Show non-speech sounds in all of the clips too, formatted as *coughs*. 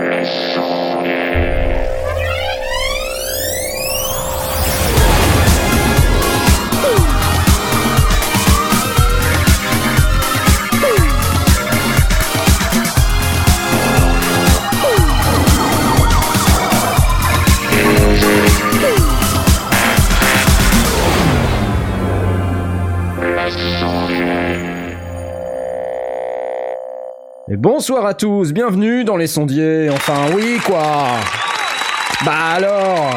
Et bonsoir à tous, bienvenue dans les sondiers. Enfin oui quoi. Bah alors.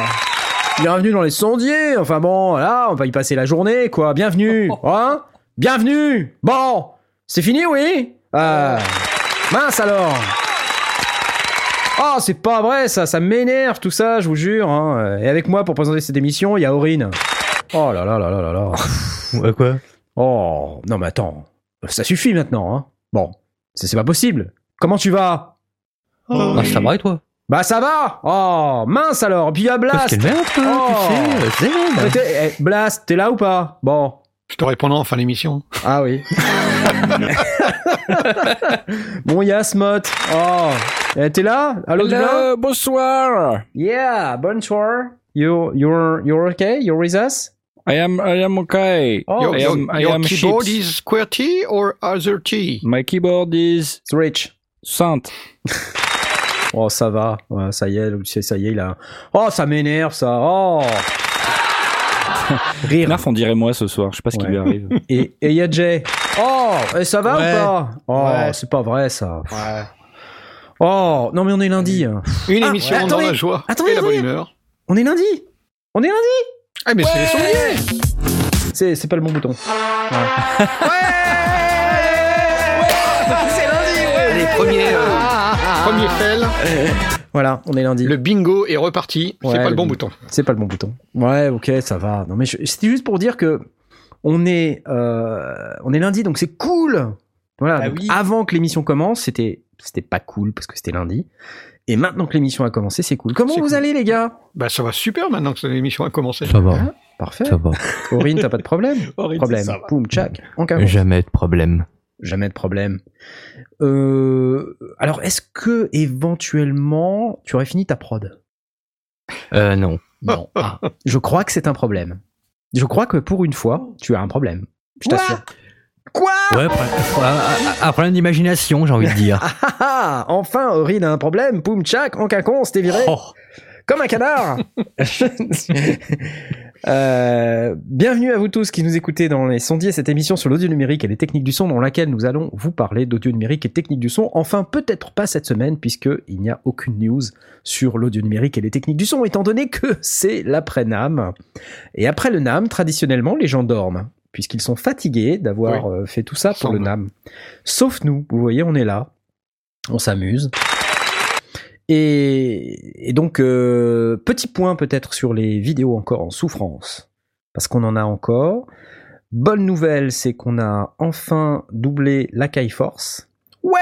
Bienvenue dans les sondiers. Enfin bon, là, on va y passer la journée quoi. Bienvenue. *laughs* Hein Bienvenue. Bon, c'est fini oui euh, Mince alors. Oh, c'est pas vrai ça, ça m'énerve tout ça, je vous jure. hein. Et avec moi pour présenter cette émission, il y a Aurine. Oh là là là là là là. *laughs* Ouais, quoi? Oh, non mais attends, ça suffit maintenant, hein. Bon, c'est c'est pas possible. Comment tu vas? Ah, ça va et toi? Bah ça va Oh, mince alors, puis il y a Blast qu'elle merde, toi, Oh. tu sais, eh, Blast, t'es là ou pas? Bon. Je te répondrai en fin d'émission. Ah oui. *laughs* bon, il y a Smot. Oh, Eh, t'es là? Allô, du blanc bonsoir. Yeah, bonsoir. You, you're, you're okay? You're with us? I am I am okay. Oh, your I your, am- I your am keyboard is QWERTY or other T? My keyboard is rich. Sainte. *laughs* Oh, ça va. Ouais, ça y est, ça y est, il a... Oh, ça m'énerve, ça. Oh *laughs* Rire. Narf, on dirait moi ce soir. Je sais pas ce qui lui arrive. *laughs* Et et il y a Jay. Oh, et ça va Ouais. ou pas? Oh, Ouais. c'est pas vrai ça. Ouais. Oh, non mais on est lundi. Une Ah, émission ouais, dans attendez. la joie Attendez, et la bonne humeur. On est lundi. On est lundi. Ah, mais c'est les sondiers C'est c'est pas le bon bouton. C'est lundi, ouais Allez, premier, euh, premier fail. Voilà, on est lundi. Le bingo est reparti. Ouais, c'est pas le bon bouton. C'est pas le bon bouton. Ouais, ok, ça va. Non mais je- c'était juste pour dire que on est euh, on est lundi, donc c'est cool. Voilà. Ah donc oui. Avant que l'émission commence, c'était c'était pas cool parce que c'était lundi. Et maintenant que l'émission a commencé, c'est cool. Comment vous cool. allez les gars? Bah, ça va super maintenant que l'émission a commencé. Ça va, Hein Parfait. ça va. Aurine, t'as pas de problème? Problème. Boum, tchac. Jamais de problème. Jamais de problème. Euh, alors, est-ce que éventuellement tu aurais fini ta prod? Euh, non. Non. *laughs* Ah, je crois que c'est un problème. Je crois que pour une fois, tu as un problème. Je t'assure. Quoi Ouais, un- un problème d'imagination, j'ai envie de dire. *laughs* Ah, ah, ah Enfin, Aurine a un problème. Poum, tchac, en cacon, c'était viré. Oh. Comme un canard *laughs* Euh, bienvenue à vous tous qui nous écoutez dans les sondiers, cette émission sur l'audio numérique et les techniques du son dans laquelle nous allons vous parler d'audio numérique et techniques du son. Enfin, peut-être pas cette semaine puisque il n'y a aucune news sur l'audio numérique et les techniques du son étant donné que c'est l'après-NAM. Et après le NAM, traditionnellement, les gens dorment puisqu'ils sont fatigués d'avoir euh, fait tout ça pour le. NAM. Sauf nous, vous voyez, on est là, on s'amuse. Et, et donc, euh, petit point peut-être sur les vidéos encore en souffrance, parce qu'on en a encore. Bonne nouvelle, c'est qu'on a enfin doublé la Kai Force. Ouais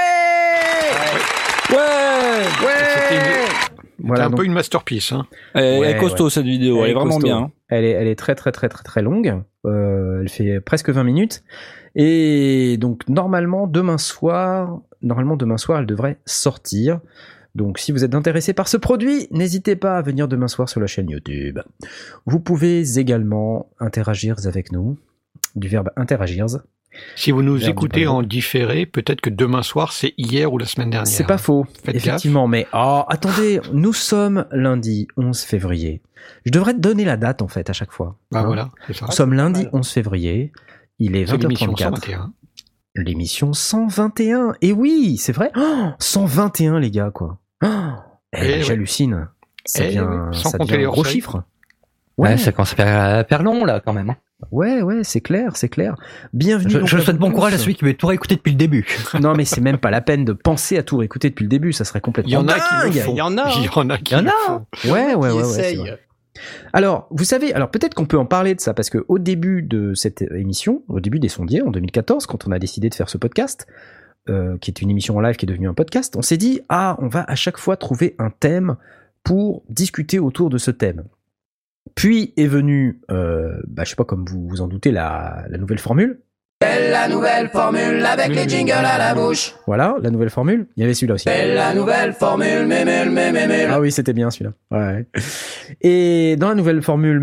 Ouais. Ouais C'est Voilà, un donc, peu une masterpiece. Hein. Elle, elle Ouais, est costaud cette vidéo. Elle Elle, est est vraiment costaud. bien. Elle est, très très très très très longue. Euh, elle fait presque 20 minutes. Et donc normalement demain soir, normalement demain soir, elle devrait sortir. Donc si vous êtes intéressé par ce produit, n'hésitez pas à venir demain soir sur la chaîne YouTube. Vous pouvez également interagir avec nous, du verbe interagir. Si vous nous écoutez en différé, peut-être que demain soir, c'est hier ou la semaine dernière. C'est pas faux, Faites effectivement. Mais oh, attendez, nous sommes lundi 11 février. Je devrais te donner la date en fait à chaque fois. Bah Hein voilà, c'est ça. Nous sommes lundi 11 février. Il est l'émission 20h34. 121. L'émission 121. Et oui, c'est vrai. Oh, 121 les gars quoi. Oh, eh, Eh ouais. J'hallucine. Ça Eh oui, ça devient un gros chiffre. Ouais, Ouais, ça commence à faire, à faire long, là, quand même. hein. ouais, ouais, c'est clair, c'est clair. Bienvenue. Je, donc je souhaite bon courage à celui qui veut tout réécouter depuis le début. *laughs* Non, mais c'est même pas la peine de penser à tout réécouter depuis le début, ça serait complètement Il y en a qui le font. Il y en a. Il y en a qui Il y en le a. font. Ouais, ouais, ouais, ouais, c'est essayent. vrai. Alors, vous savez, alors peut-être qu'on peut en parler de ça parce que au début de cette émission, au début des sondiers en 2014, quand on a décidé de faire ce podcast, euh, qui est une émission en live qui est devenue un podcast, on s'est dit ah, on va à chaque fois trouver un thème pour discuter autour de ce thème. Puis est venue, euh, bah, je sais pas comme vous vous en doutez, la, la nouvelle formule, la nouvelle formule avec les jingles à la bouche. Voilà, la nouvelle formule. Il y avait celui-là aussi. la nouvelle formule, Ah oui, c'était bien celui-là. Ouais. Et dans la nouvelle formule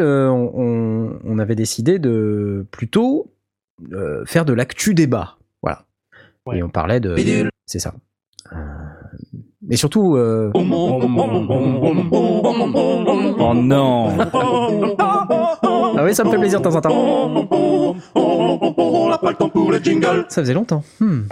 on, on, on avait décidé de plutôt euh, faire de l'actu débat. Voilà. Ouais. Et on parlait de. C'est ça. Mais surtout. euh, Oh non Ah oui, ça me fait plaisir de temps en temps. Ça faisait longtemps. Hmm.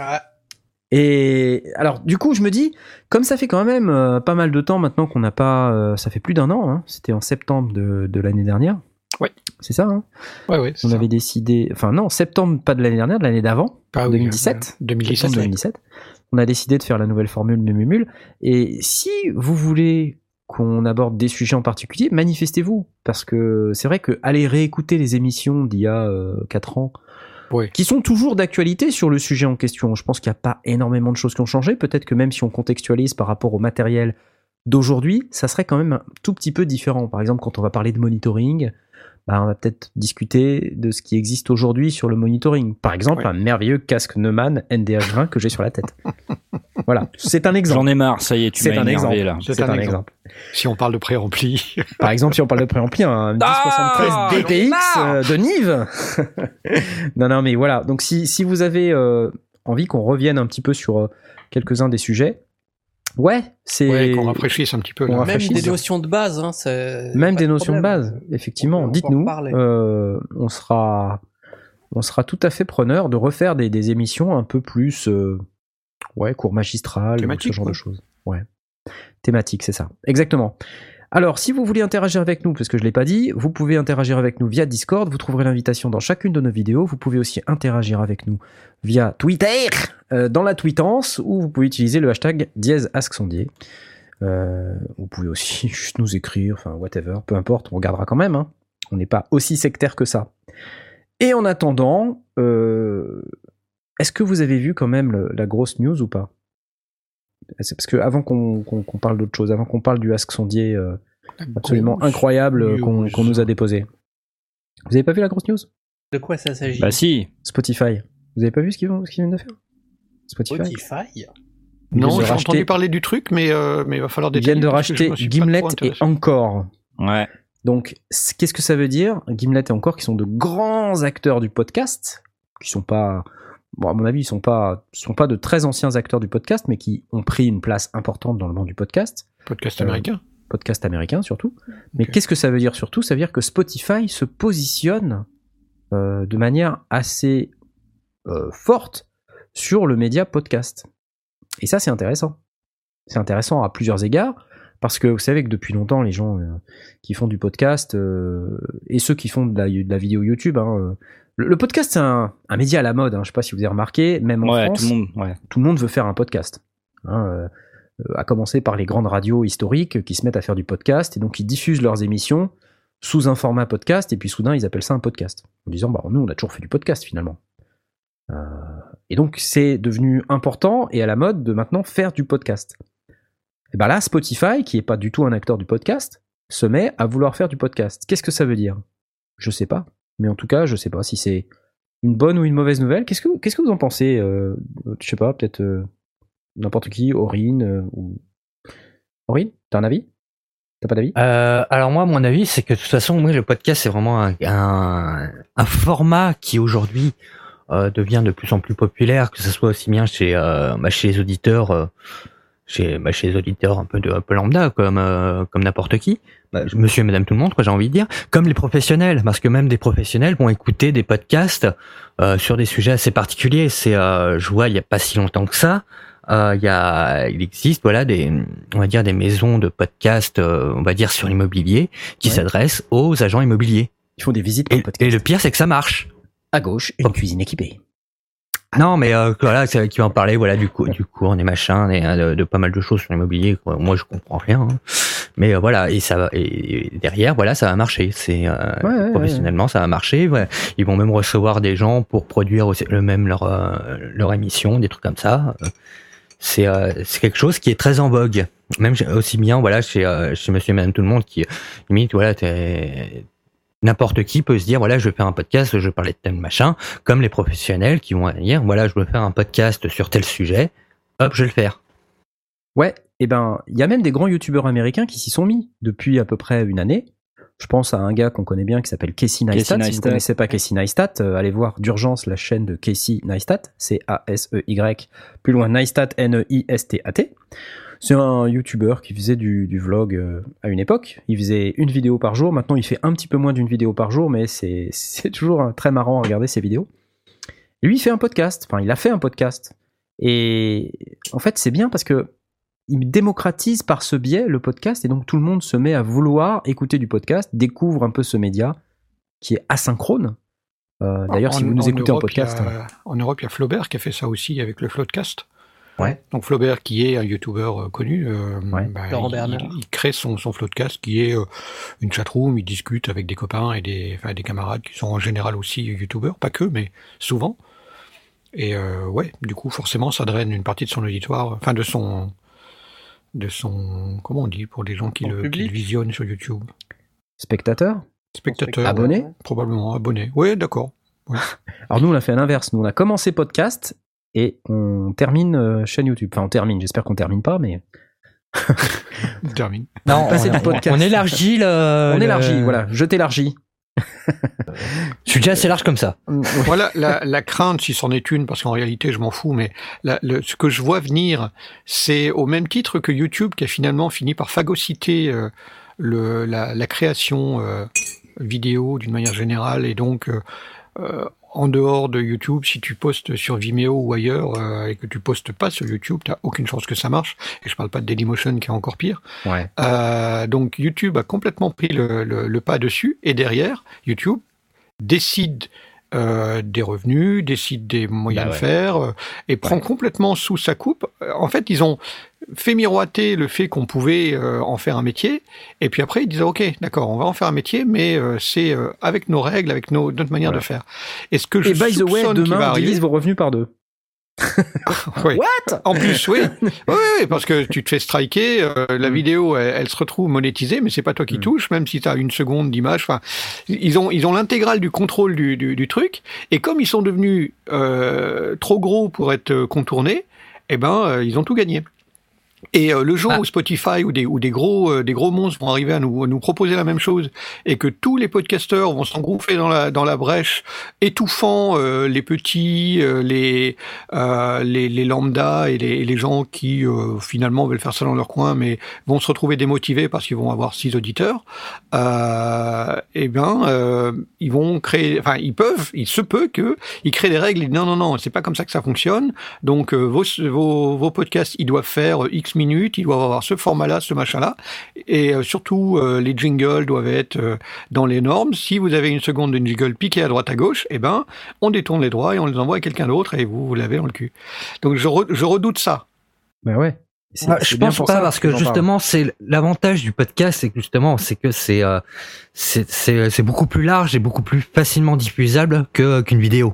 Et alors, du coup, je me dis, comme ça fait quand même euh, pas mal de temps maintenant qu'on n'a pas, euh, ça fait plus d'un an. hein, C'était en septembre de, de l'année dernière. Ouais. C'est ça. Hein? Ouais, ouais. On ça. avait décidé, enfin non, septembre pas de l'année dernière, de l'année d'avant, Ah oui, 2017. euh, 2017. septembre ouais. 2017. On a décidé de faire la nouvelle formule Mumumul. Et si vous voulez qu'on aborde des sujets en particulier, manifestez-vous. Parce que c'est vrai que aller réécouter les émissions d'il y a 4 ans, qui sont toujours d'actualité sur le sujet en question, je pense qu'il n'y a pas énormément de choses qui ont changé. Peut-être que même si on contextualise par rapport au matériel d'aujourd'hui, ça serait quand même un tout petit peu différent. Par exemple, quand on va parler de monitoring, bah, on va peut-être discuter de ce qui existe aujourd'hui sur le monitoring. Par exemple, un merveilleux casque Neumann NDH20 que j'ai sur la tête. *laughs* voilà, c'est un exemple. J'en ai marre, ça y est, tu C'est m'as un énervé exemple. là. C'est un un exemple. exemple. Si on parle de préampli, *laughs* Par exemple, si on parle de préampli, un 1073 Ah, marre. euh, de Nive. *laughs* non, non, mais voilà. Donc, si, si vous avez euh, envie qu'on revienne un petit peu sur euh, quelques-uns des sujets, ouais, c'est ouais, qu'on rafraîchisse un petit peu. Là. Même des notions de base, hein, c'est- même des de notions de base. Effectivement, dites-nous. euh, on sera, on sera tout à fait preneur de refaire des, des émissions un peu plus, euh, ouais, cours magistral, ce genre quoi. de choses. Ouais, thématique, c'est ça. Exactement. Alors, si vous voulez interagir avec nous, parce que je l'ai pas dit, vous pouvez interagir avec nous via Discord. Vous trouverez l'invitation dans chacune de nos vidéos. Vous pouvez aussi interagir avec nous via Twitter, euh, dans la tweetance, ou vous pouvez utiliser le hashtag dièse. Euh, vous pouvez aussi *laughs* nous écrire, enfin whatever, peu importe, on regardera quand même. hein. On n'est pas aussi sectaire que ça. Et en attendant, euh, est-ce que vous avez vu quand même la grosse news ou pas? Parce que avant qu'on qu'on- qu'on parle d'autre chose, avant qu'on parle du Ask Sondier euh, absolument Grosse incroyable euh, qu'on nous a déposé, vous avez pas vu la grosse news? De quoi ça s'agit? Bah si, Spotify. Vous avez pas vu ce qu'ils qu'ils viennent de faire? Spotify. Non, j'ai entendu parler du truc, mais euh, mais il va falloir Ils viennent de racheter Gimlet et. Encore. ouais. Donc, qu'est-ce que ça veut dire? Gimlet et encore qui sont de grands acteurs du podcast, qui sont pas, bon, à mon avis, ils sont pas, sont pas de très anciens acteurs du podcast, mais qui ont pris une place importante dans le monde du podcast, Podcast Euh, américain. podcast américain surtout. Mais qu'est-ce que ça veut dire surtout? Ça veut dire que Spotify se positionne euh, de manière assez euh, forte sur le média podcast. Et ça, c'est intéressant. C'est intéressant à plusieurs égards. Parce que vous savez que depuis longtemps, les gens euh, qui font du podcast et ceux qui font de la, de la vidéo YouTube, hein, le, le podcast c'est un, un média à la mode. Hein, je sais pas si vous avez remarqué, même en Ouais, France, tout le monde, ouais. tout le monde veut faire un podcast. Hein, euh, à commencer par les grandes radios historiques qui se mettent à faire du podcast et donc ils diffusent leurs émissions sous un format podcast et puis soudain ils appellent ça un podcast en disant bah nous on a toujours fait du podcast finalement. Euh, et donc c'est devenu important et à la mode de maintenant faire du podcast. Et ben là Spotify qui est pas du tout un acteur du podcast se met à vouloir faire du podcast. Qu'est-ce que ça veut dire? Je sais pas, mais en tout cas je sais pas si c'est une bonne ou une mauvaise nouvelle. Qu'est-ce que qu'est-ce que vous en pensez euh, Je sais pas, peut-être euh, n'importe qui, Aurine euh, ou Aurine, t'as un avis? T'as pas d'avis? Euh, alors moi, mon avis, c'est que de toute façon, le podcast, c'est vraiment un, un, format qui aujourd'hui euh, devient de plus en plus populaire, que ce soit aussi bien chez, bah, chez les auditeurs, chez, bah, chez les auditeurs un peu de un peu lambda, comme euh, comme n'importe qui, bah, Monsieur et Madame tout le monde, quoi, j'ai envie de dire, comme les professionnels, parce que même des professionnels vont écouter des podcasts euh, sur des sujets assez particuliers. C'est, euh, je vois, il y a pas si longtemps que ça. Euh, il y a, il existe voilà des, on va dire des maisons de podcast, euh, on va dire sur l'immobilier, qui Ouais. s'adressent aux agents immobiliers. Ils font des visites Et, et le pire, c'est que ça marche. À gauche, une cuisine équipée. Non, mais euh, voilà, c'est- qui va en parler, voilà, du coup, du cours, des machins, des, de, de pas mal de choses sur l'immobilier. Moi, je comprends rien, hein. mais euh, voilà, et ça va, et derrière, voilà, ça va marcher. C'est euh, Ouais, ouais, professionnellement, ça va marcher. Ils vont même recevoir des gens pour produire aussi, le même leur euh, leur émission, des trucs comme ça. Euh, C'est euh, c'est quelque chose qui est très en vogue. Même aussi bien, voilà, chez euh, chez Monsieur et Madame tout le monde, qui limite, voilà, t'es N'importe qui peut se dire voilà, je vais faire un podcast, je vais parler de tel machin, comme les professionnels qui vont dire voilà, je veux faire un podcast sur tel sujet, hop, je vais le faire. Ouais, et ben, il y a même des grands youtubeurs américains qui s'y sont mis depuis à peu près une année. Je pense à un gars qu'on connaît bien qui s'appelle Casey Neistat. Si vous Neistat. connaissez pas Casey Neistat, euh, allez voir d'urgence la chaîne de Casey Neistat, c'est A-S-E-Y, plus loin Neistat, N-E-I-S-T-A-T. C'est un youtubeur qui faisait du, du vlog euh, à une époque. Il faisait une vidéo par jour. Maintenant, il fait un petit peu moins d'une vidéo par jour, mais c'est *laughs* toujours euh, très marrant à regarder ses vidéos. Lui, il fait un podcast. Enfin, il a fait un podcast. Et en fait, c'est bien parce que il démocratise par ce biais le podcast et donc tout le monde se met à vouloir écouter du podcast, découvre un peu ce média qui est asynchrone. Euh, D'ailleurs, si vous nous en écoutez en Europe, podcast, en Europe, il y a Flaubert qui a fait ça aussi avec le Floodcast. Ouais. Donc Flaubert, qui est un youtubeur euh, connu, euh, Ouais. bah, Laurent il, Bernard. il- il crée son, son Floodcast qui est euh, une chatroom, il discute avec des copains et des, enfin, des camarades qui sont en général aussi youtubeurs, pas que, mais souvent. Et euh, ouais, du coup, forcément, ça draine une partie de son auditoire, enfin de son, de son, comment on dit pour les gens qui le, qui public. le visionnent sur YouTube, spectateur? spectateurs, Abonné? Ouais, probablement abonnés. Ouais, d'accord. *laughs* Alors nous, on a fait l'inverse. Nous, on a commencé podcast et on termine euh, chaîne YouTube. Enfin, on termine. J'espère qu'on termine pas, mais On termine. *laughs* Non, on, du podcast. on élargit le. on le- élargit. Voilà, je t'élargis. *laughs* Je suis déjà assez large comme ça. Voilà, la, la crainte, si c'en est une, parce qu'en réalité, je m'en fous, mais la- le- ce que je vois venir, c'est au même titre que YouTube qui a finalement fini par phagocyter euh, le, la, la création euh, vidéo d'une manière générale, et donc euh, en dehors de YouTube, si tu postes sur Vimeo ou ailleurs euh, et que tu postes pas sur YouTube, t'as aucune chance que ça marche. Et je parle pas de Dailymotion qui est encore pire. Ouais. Euh, donc YouTube a complètement pris le, le- le pas dessus et derrière YouTube décide euh, des revenus, décide des moyens Bah de ouais. faire euh, et prend complètement sous sa coupe. Euh, En fait, ils ont fait miroiter le fait qu'on pouvait euh, en faire un métier et puis après ils disaient ok d'accord on va en faire un métier mais euh, c'est euh, avec nos règles avec nos, notre manière Voilà. de faire. Et ce que je Et by the way, demain, arriver, divise vos revenus par deux. *laughs* What? En plus, *laughs* oui. oui, parce que tu te fais striker, euh, la Mm. vidéo, elle, elle se retrouve monétisée, mais c'est pas toi qui Mm. touches, même si tu as une seconde d'image. Enfin, ils ont, ils ont l'intégrale du contrôle du, du, du truc, et comme ils sont devenus euh, trop gros pour être euh, contournés, eh ben, euh, ils ont tout gagné. Et euh, le jour Ah. où Spotify ou des, ou des gros euh, des gros monstres vont arriver à nous, à nous proposer la même chose et que tous les podcasteurs vont s'engouffrer dans la dans la brèche, étouffant euh, les petits, euh, les, euh, les les lambda et les, les gens qui euh, finalement veulent faire ça dans leur coin, mais vont se retrouver démotivés parce qu'ils vont avoir six auditeurs. Euh, eh bien, euh, ils vont créer, enfin, ils peuvent, il se peut que ils créent des règles. Ils disent, non, non, non, c'est pas comme ça que ça fonctionne. Donc, euh, vos, vos, vos podcasts, ils doivent faire euh, X minutes, ils doivent avoir ce format-là, ce machin-là. Et euh, surtout, euh, les jingles doivent être euh, dans les normes. Si vous avez une seconde de jingle piquée à droite à gauche, eh ben, on détourne les droits et on les envoie à quelqu'un d'autre et vous, vous l'avez dans le cul. Donc, je, re- je redoute ça. Ben ouais. Ah, c'est je pense pour pas ça parce que justement c'est l'avantage du podcast c'est que justement c'est que c'est euh, c'est c'est c'est beaucoup plus large et beaucoup plus facilement diffusable que qu'une vidéo.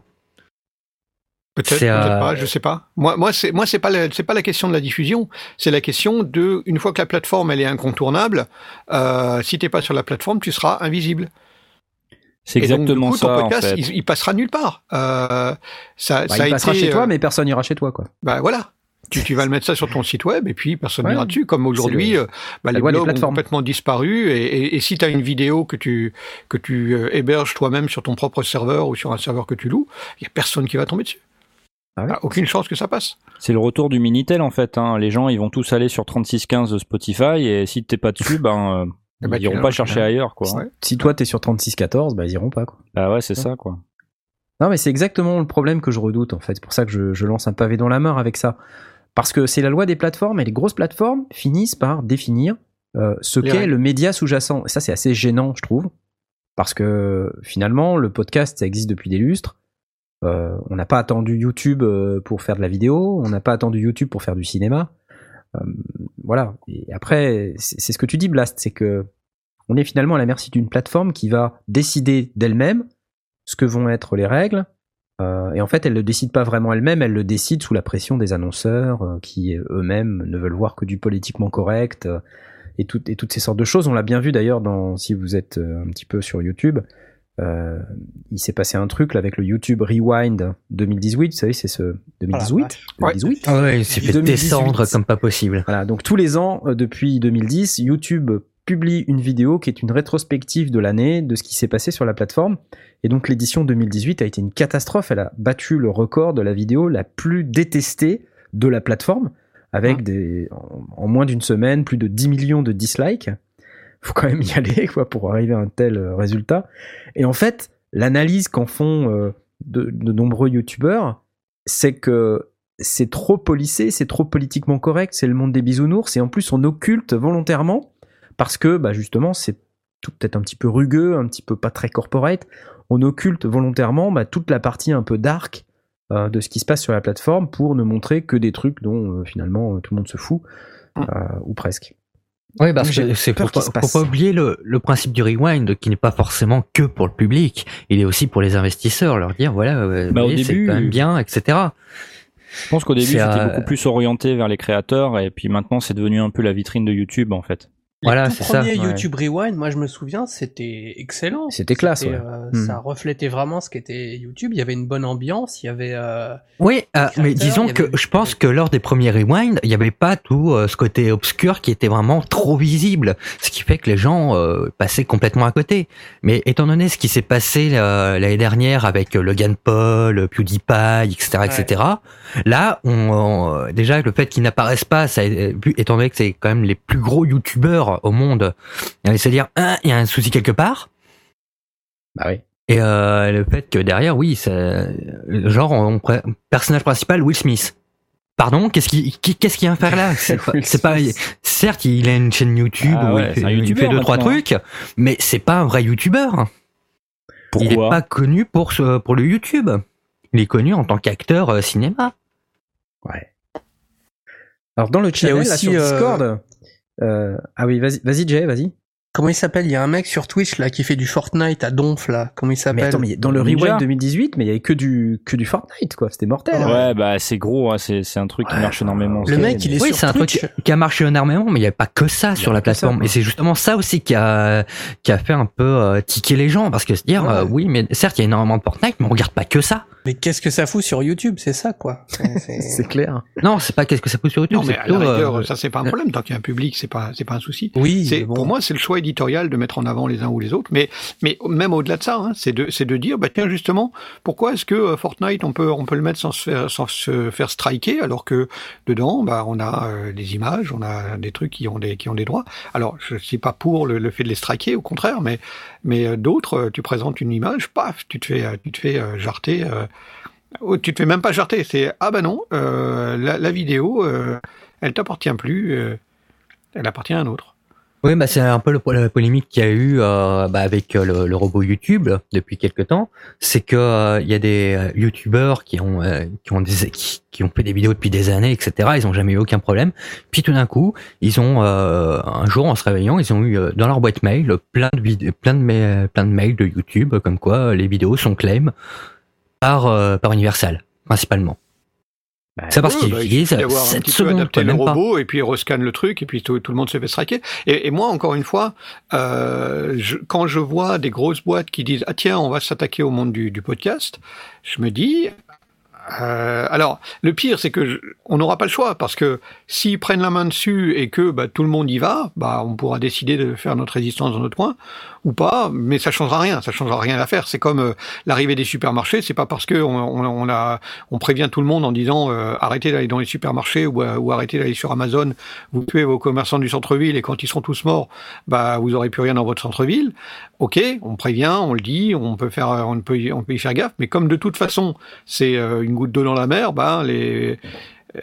Peut-être, peut-être euh, pas, je sais pas. Moi, moi, c'est, moi, c'est pas, la- c'est pas la question de la diffusion. C'est la question de, une fois que la plateforme elle est incontournable, euh, si t'es pas sur la plateforme, tu seras invisible. C'est Et donc, exactement du coup, ton en podcast, fait. il, il passera nulle part. Euh, ça, Bah, ça a il passera été, chez toi, euh, mais personne n'ira chez toi, quoi. bah voilà. Tu, tu vas le mettre ça sur ton site web et puis personne Ouais. n'ira dessus. Comme aujourd'hui, le- euh, bah, les blogs ont complètement disparu. Et, et, et si tu as une vidéo que tu que tu euh, héberges toi-même sur ton propre serveur ou sur un serveur que tu loues, il y a personne qui va tomber dessus. Ah ouais Ah, aucune chance que ça passe. C'est le retour du Minitel en fait. Hein. Les gens ils vont tous aller sur 3615 de Spotify et si t'es pas dessus, ben euh, Eh ben, ils iront pas chercher ouais. ailleurs quoi. Ouais. Si toi t'es sur 3614, bah ils iront pas, quoi. Bah ouais, c'est ça quoi. Non, mais c'est exactement le problème que je redoute, en fait. C'est pour ça que je, je lance un pavé dans la mare avec ça. Parce que c'est la loi des plateformes, et les grosses plateformes finissent par définir euh, ce qu'est le média sous-jacent. Et ça, c'est assez gênant, je trouve. Parce que finalement, le podcast, ça existe depuis des lustres. Euh, on n'a pas attendu YouTube euh, pour faire de la vidéo, on n'a pas attendu YouTube pour faire du cinéma. Euh, voilà. Et après, c'est ce que tu dis, Blast, c'est que on est finalement à la merci d'une plateforme qui va décider d'elle-même ce que vont être les règles. Et en fait, elle ne le décide pas vraiment elle-même, elle le décide sous la pression des annonceurs qui eux-mêmes ne veulent voir que du politiquement correct. et, toutes et toutes ces sortes de choses. On l'a bien vu d'ailleurs si vous êtes un petit peu sur YouTube. Euh, il s'est passé un truc là avec le YouTube Rewind 2018, vous savez, c'est ce 2018, vache. 2018. Ah ouais, il s'est fait 2018. descendre comme pas possible. Voilà, donc tous les ans, euh, depuis 2010, YouTube publie une vidéo qui est une rétrospective de l'année, de ce qui s'est passé sur la plateforme. Et donc l'édition 2018 a été une catastrophe. Elle a battu le record de la vidéo la plus détestée de la plateforme, avec des, en, en moins d'une semaine, plus de 10 millions de dislikes. Faut quand même y aller quoi, pour arriver à un tel euh, résultat. Et en fait, l'analyse qu'en font euh, de, de nombreux youtubeurs, c'est que c'est trop policé, c'est trop politiquement correct, c'est le monde des bisounours, et en plus on occulte volontairement, parce que bah, justement c'est tout peut-être un petit peu rugueux, un petit peu pas très corporate, on occulte volontairement bah, toute la partie un peu dark euh, de ce qui se passe sur la plateforme pour ne montrer que des trucs dont euh, finalement tout le monde se fout, euh, ou presque. Oui, parce que c'est qu'il pas- oublier le, le principe du rewind qui n'est pas forcément que pour le public, il est aussi pour les investisseurs, leur dire voilà, euh, Bah, c'est quand même bien, etc. Je pense qu'au début, c'était euh, beaucoup plus orienté vers les créateurs, et puis maintenant, c'est devenu un peu la vitrine de YouTube, en fait. Les Voilà, c'est ça, premiers ouais. YouTube Rewind, moi je me souviens, c'était excellent. C'était classe, ouais. euh, Hmm. Ça reflétait vraiment ce qu'était YouTube. Il y avait une bonne ambiance. Il y avait. euh, Oui, euh, mais disons que avait- je pense que lors des premiers rewind, il n'y avait pas tout euh, ce côté obscur qui était vraiment trop visible, ce qui fait que les gens passaient complètement à côté. Mais étant donné ce qui s'est passé l'année dernière avec Logan Paul, PewDiePie, etc., etc., là, on, on- déjà le fait qu'ils n'apparaissent pas, ça, étant donné que c'est quand même les plus gros youtubeurs au monde, euh, c'est-à-dire un, il y a un souci quelque part. Bah oui. Et euh, le fait que derrière, oui, ça, genre, on, personnage principal, Will Smith. Pardon, qu'est-ce qu'il qui- qu'est-ce qu'il vient faire là? C'est pas, *laughs* certes, il a une chaîne YouTube Ah où ouais, il, fait, il fait deux trois maintenant. trucs, mais c'est pas un vrai youtubeur. il est Pourquoi? pas connu pour ce, pour le YouTube. Il est connu en tant qu'acteur euh, cinéma. Ouais. Alors dans le Il y a channel là, aussi, sur euh, Discord, euh, ah oui, vas-y, vas-y Jay, vas-y. Comment il s'appelle? Il y a un mec sur Twitch là qui fait du Fortnite à Donf là. Comment il Mais s'appelle? attends, mais dans le Ninja Rewind 2018, mais il y avait que du que du Fortnite quoi, c'était mortel. hein. Ouais, bah c'est gros, hein, c'est c'est un truc qui marche énormément. Le mec, il est Oui, sur c'est un truc qui a marché énormément, mais il n'y avait pas que ça sur la ça, plateforme. quoi. et c'est justement ça aussi qui a, qui a fait un peu euh, tiquer les gens, parce que se dire, Ouais. euh, oui, mais certes, il y a énormément de Fortnite, mais on regarde pas que ça. Mais qu'est-ce que ça fout sur YouTube? C'est ça quoi. *laughs* C'est- clair. Non, c'est pas qu'est-ce que ça pousse sur YouTube, Non, mais c'est à plutôt, la rigueur, euh, ça c'est pas un problème. Tant qu'il y a un public, c'est pas, c'est pas un souci. Oui. C'est bon. pour moi, c'est le choix éditorial de mettre en avant les uns ou les autres, mais mais même au-delà de ça, hein, c'est de c'est de dire bah tiens justement pourquoi est-ce que euh, Fortnite on peut on peut le mettre sans se faire sans se faire striker alors que dedans bah on a euh, des images, on a des trucs qui ont des qui ont des droits. Alors je suis pas pour le, le fait de les striker, au contraire, mais mais euh, d'autres tu présentes une image, paf, tu te fais tu te fais jarter. euh, oh, tu te fais même pas jarter, c'est ah bah non, euh, la, vidéo euh, elle t'appartient plus, euh, elle appartient à un autre. Oui, bah c'est un peu la polémique qu'il y a eu euh, bah, avec le, robot YouTube depuis quelques temps. C'est que il y a des YouTubeurs qui ont qui ont des qui, ont fait des vidéos depuis des années, etc. Ils ont jamais eu aucun problème. Puis tout d'un coup, ils ont un jour en se réveillant, ils ont eu dans leur boîte mail plein de plein plein de mails de YouTube comme quoi les vidéos sont claim par euh, par Universal principalement. C'est parce Ouais, qu'ils bah, il d'avoir un 7 petit peu secondes, adapté quoi, le même pas. robot et puis il rescanne le truc et puis tout, tout le monde se fait striker. Et, et moi, encore une fois, euh, je- quand je vois des grosses boîtes qui disent ah tiens on va s'attaquer au monde du, du podcast, je me dis euh, alors le pire c'est que je- on n'aura pas le choix parce que s'ils prennent la main dessus et que bah, tout le monde y va, bah on pourra décider de faire notre résistance dans notre coin ou pas, mais ça changera rien, ça changera rien à l'affaire. C'est comme euh, l'arrivée des supermarchés, c'est pas parce que on, prévient tout le monde en disant euh, arrêtez d'aller dans les supermarchés ou, euh, ou arrêtez d'aller sur Amazon, vous tuez vos commerçants du centre-ville et quand ils seront tous morts, bah vous aurez plus rien dans votre centre-ville. Ok, on prévient, on le dit, on peut faire, on peut, y- on peut y faire gaffe, mais comme de toute façon c'est une goutte d'eau dans la mer, bah les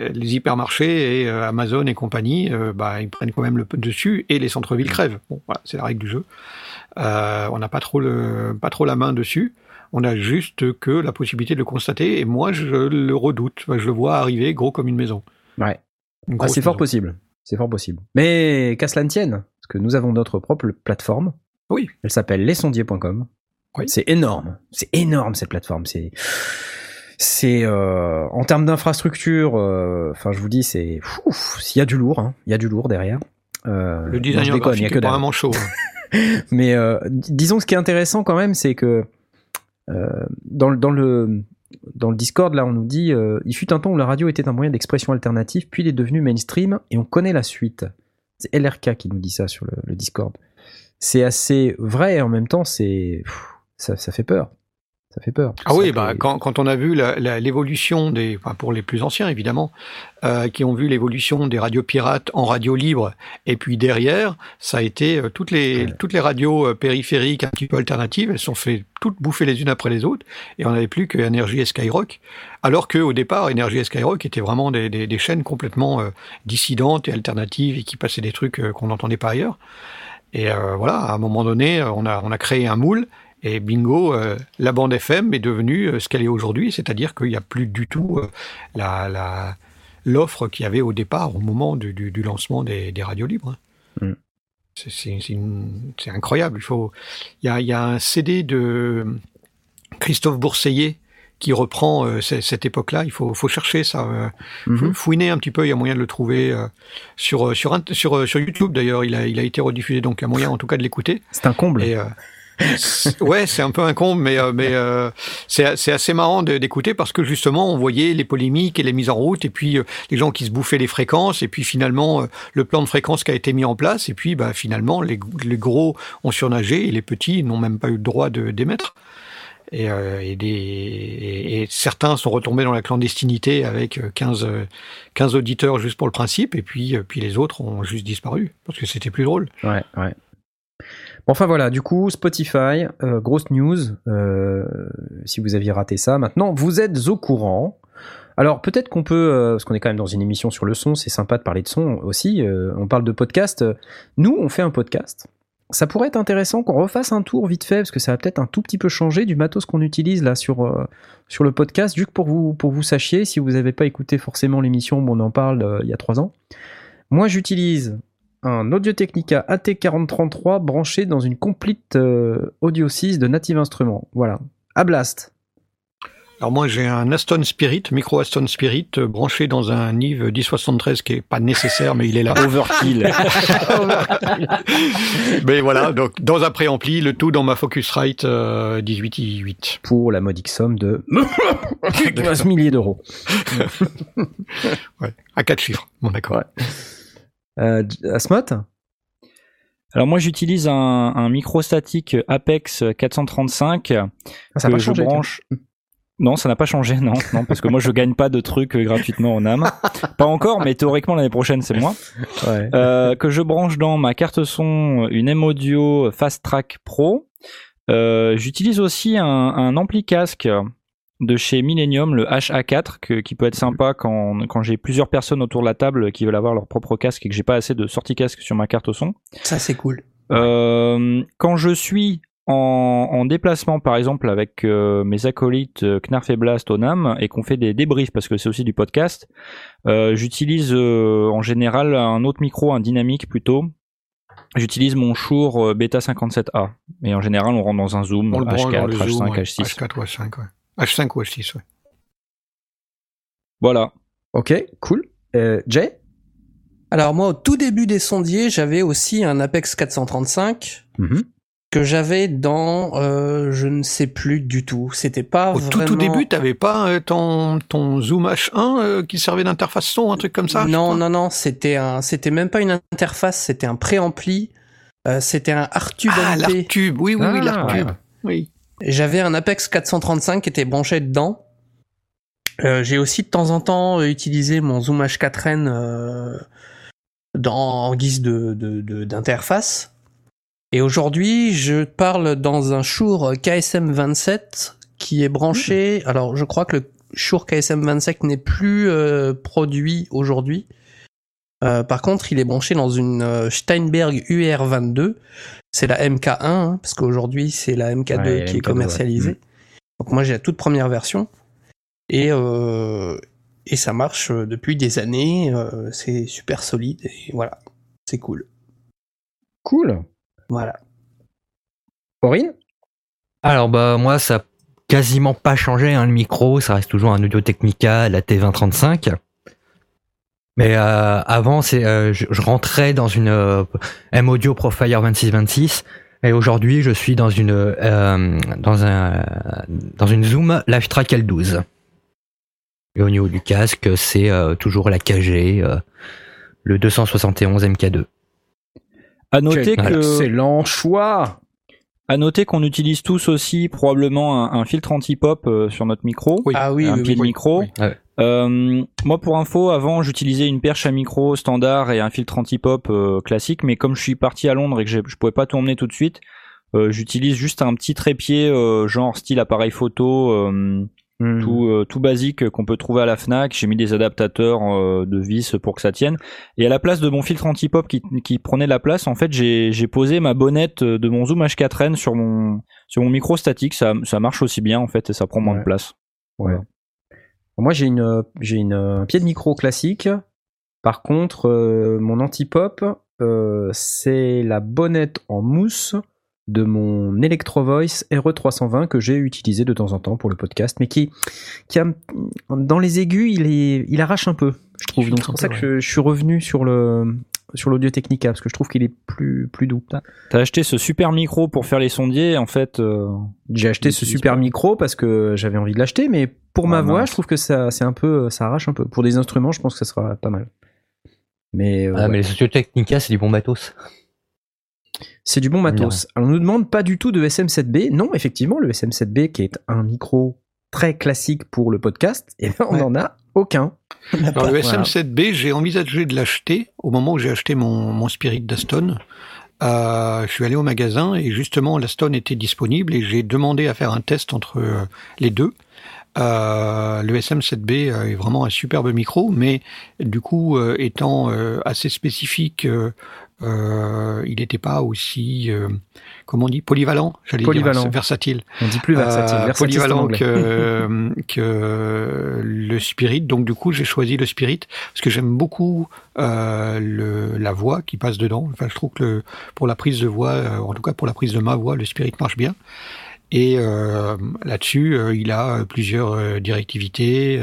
les hypermarchés et euh, Amazon et compagnie, euh, bah, ils prennent quand même le dessus et les centres-villes crèvent. Bon, voilà, c'est la règle du jeu. Euh, on n'a pas trop le, pas trop la main dessus. On a juste que la possibilité de le constater. Et moi, je le redoute. Je le vois arriver gros comme une maison. Ouais. Ah, c'est fort possible. C'est fort possible. Mais qu'à cela ne tienne, parce que nous avons notre propre plateforme. Oui. Elle s'appelle lesondiers.com. Oui. C'est énorme. C'est énorme cette plateforme. C'est c'est euh, en termes d'infrastructure. euh, Enfin, je vous dis, c'est il y a du lourd. hein. Il y a du lourd derrière. Euh, Le non, designer je déconne, il y a que vraiment chaud. *laughs* Mais euh, d- disons que ce qui est intéressant quand même, c'est que dans, le- dans, le, dans le Discord, là, on nous dit il fut un temps où la radio était un moyen d'expression alternatif, puis il est devenu mainstream et on connaît la suite. C'est LRK qui nous dit ça sur le, le Discord. C'est assez vrai et en même temps, c'est ça, ça fait peur. Ça fait peur. Ah oui, bah, fait- quand, quand on a vu l'évolution des, enfin, pour les plus anciens évidemment, euh, qui ont vu l'évolution des radios pirates en radio libre, et puis derrière, ça a été euh, toutes les Ouais. toutes les radios euh, périphériques un petit peu alternatives, elles sont fait toutes bouffer les unes après les autres, et on n'avait plus que Energy et Skyrock, alors que au départ, Energy et Skyrock étaient vraiment des, des, des chaînes complètement dissidentes et alternatives et qui passaient des trucs qu'on n'entendait pas ailleurs. Et voilà, à un moment donné, on a on a créé un moule. Et bingo, euh, la bande FM est devenue euh, ce qu'elle est aujourd'hui, c'est-à-dire qu'il n'y a plus du tout euh, la, la, l'offre qu'il y avait au départ, au moment du, du, du lancement des, des radios libres. hein. Mm. C'est, c'est, c'est, une- c'est incroyable. Il faut, y a, il y a un CD de Christophe Bourseillet qui reprend euh, c- cette époque-là. Il faut, faut chercher ça, euh, Mhm. fouiner un petit peu. Il y a moyen de le trouver euh, sur sur, int- sur sur YouTube. D'ailleurs, il a, il a été rediffusé, donc il y a moyen en tout cas de l'écouter. C'est un comble. Et, *laughs* ouais, c'est un peu un con, mais, euh, euh, c'est assez marrant d'écouter parce que justement, on voyait les polémiques et les mises en route, et puis euh, les gens qui se bouffaient les fréquences, et puis finalement, le plan de fréquence qui a été mis en place, et puis bah, finalement, les, gros ont surnagé et les petits n'ont même pas eu le droit d'émettre. Et, certains sont retombés dans la clandestinité avec euh, 15, euh, 15 auditeurs juste pour le principe, et puis, puis les autres ont juste disparu parce que c'était plus drôle. Ouais, ouais. Enfin voilà, du coup, Spotify, euh, grosse news, euh, si vous aviez raté ça. Maintenant, vous êtes au courant. Alors peut-être qu'on peut, euh, parce qu'on est quand même dans une émission sur le son, c'est sympa de parler de son aussi, on parle de podcast. Nous, on fait un podcast. Ça pourrait être intéressant qu'on refasse un tour vite fait, parce que ça va peut-être un tout petit peu changer du matos qu'on utilise là sur, le podcast, juste pour vous, pour vous sachiez, si vous n'avez pas écouté forcément l'émission on en parle il y a trois ans. Moi, j'utilise un Audio Technica AT4033 branché dans une complete euh, Audio 6 de Native Instruments. Voilà. À Blast. Alors moi j'ai un Aston Spirit, micro Aston Spirit, euh, branché dans un Nive 1073 qui est pas nécessaire mais il est là. *laughs* *laughs* Overkill. mais voilà, donc dans un préampli, le tout dans ma Focusrite euh, 18i8. Pour la modique somme de *laughs* 15 milliers d'euros. Ouais, à quatre chiffres. Bon d'accord. Asmot Alors moi j'utilise un, un micro statique Apex 435 Ah, Ça que pas je changé. branche. Non, ça n'a pas changé, non, non, parce que moi je gagne pas de trucs euh, gratuitement en âme. *laughs* Pas encore, mais théoriquement l'année prochaine c'est moi. Ouais. Euh, que je branche dans ma carte son une M Audio Fast Track Pro. Euh, J'utilise aussi un, un ampli casque de chez Millennium, le HA4, que- qui peut être sympa quand, quand j'ai plusieurs personnes autour de la table qui veulent avoir leur propre casque et que j'ai pas assez de sortie casque sur ma carte son. Ça, c'est cool. Euh, quand je suis en, en déplacement, par exemple, avec euh, mes acolytes euh, Knarf et Blast au NAM, et qu'on fait des débriefs, parce que c'est aussi du podcast, euh, j'utilise euh, en général un autre micro, un dynamique plutôt. J'utilise mon Shure Beta 57A. Et en général, on rentre dans un zoom On le branche dans H4, le H5, Zoom, ouais. H6. H4 ou H5, ouais. H5 ou H6, ouais. Voilà. Ok, cool. Euh, Jay? Alors moi, au tout début des sondiers, j'avais aussi un Apex 435 Mhm. que j'avais dans, euh, je ne sais plus du tout. C'était pas Au tout, vraiment... tout début, t'avais pas euh, ton, ton Zoom H1 euh, qui servait d'interface son, un truc comme ça non, non, non, c'était un, c'était même pas une interface, c'était un préampli. Euh, c'était un Artube Ah, MP. l'Artube, oui, oui, oui, Ah, l'Artube. ouais. Oui. J'avais un Apex 435 qui était branché dedans. Euh, J'ai aussi de temps en temps euh, utilisé mon Zoom H4n euh, dans, en guise de de- de- d'interface. Et aujourd'hui, je parle dans un Shure KSM27 qui est branché. Alors, je crois que le Shure KSM27 n'est plus euh, produit aujourd'hui. Euh, par contre, il est branché dans une euh, Steinberg UR22. C'est la MK1, hein, parce qu'aujourd'hui, c'est la MK2 Ouais, qui est MK2, commercialisée. ouais. Donc moi, j'ai la toute première version. Et, euh, et ça marche depuis des années. euh, c'est super solide. Et voilà, c'est cool. Cool. Voilà. Aurine Alors bah moi ça a quasiment pas changé hein, le micro, ça reste toujours un Audio Technica, la T2035. Mais euh, avant, c'est, euh, je, je rentrais dans une euh, M Audio Profire 2626 et aujourd'hui, je suis dans une euh, dans un dans une Zoom LiveTrack L12. Et au niveau du casque, c'est euh, toujours la KG, euh, le 271 MK2. À noter Quel que Excellent choix À noter qu'on utilise tous aussi probablement un, un filtre anti-pop euh, sur notre micro. Oui. Ah oui, un oui, pied oui. de micro. oui. Ouais. Euh, moi, pour info, avant, j'utilisais une perche à micro standard et un filtre anti-pop euh, classique, mais comme je suis parti à Londres et que je pouvais pas tout emmener tout de suite, euh, j'utilise juste un petit trépied, euh, genre style appareil photo, euh, Hmm. tout, euh, tout basique qu'on peut trouver à la Fnac. J'ai mis des adaptateurs euh, de vis pour que ça tienne. Et à la place de mon filtre anti-pop qui, qui prenait de la place, en fait, j'ai posé ma bonnette de mon Zoom H4n sur mon sur mon micro statique. Ça, ça marche aussi bien en fait et ça prend moins Ouais. de place. Ouais. Moi, j'ai une, j'ai une, un pied de micro classique. Par contre, euh, mon anti-pop, euh, c'est la bonnette en mousse de mon Electro Voice RE320 que j'ai utilisé de temps en temps pour le podcast, mais qui, qui a, dans les aigus, il, est, il arrache un peu, je trouve. Donc c'est pour ça que je, je suis revenu sur le sur l'Audio Technica parce que je trouve qu'il est plus plus doux. T'as acheté ce super micro pour faire les sondiers, en fait. euh, J'ai acheté ce super pas. micro parce que j'avais envie de l'acheter, mais pour ma Ah, voix, je trouve que ça, c'est un peu, ça arrache un peu. Pour des instruments, je pense que ça sera pas mal. Mais, euh, Ah, ouais. mais les Audio Technica, c'est du bon matos. C'est du bon matos. Alors, on nous demande pas du tout de SM7B. Non, effectivement, le SM7B qui est un micro très classique pour le podcast, et ben, on Ouais. n'en a aucun. Alors le Voilà. SM7B, j'ai envisagé de l'acheter au moment où j'ai acheté mon, mon Spirit d'Aston. Euh, je suis allé au magasin et justement l'Aston était disponible et j'ai demandé à faire un test entre euh, les deux. Euh, le SM7B euh, est vraiment un superbe micro, mais du coup, euh, étant euh, assez spécifique, il n'était pas aussi, comment on dit, polyvalent, j'allais Polyvalent. dire, versatile. On dit plus versatile. Versatile, polyvalent que, que le Spirit. Donc du coup, j'ai choisi le Spirit parce que j'aime beaucoup le, la voix qui passe dedans. Enfin, je trouve que le- pour la prise de voix, en tout cas pour la prise de ma voix, le Spirit marche bien. Et euh, là-dessus, euh, il a euh, plusieurs directivités.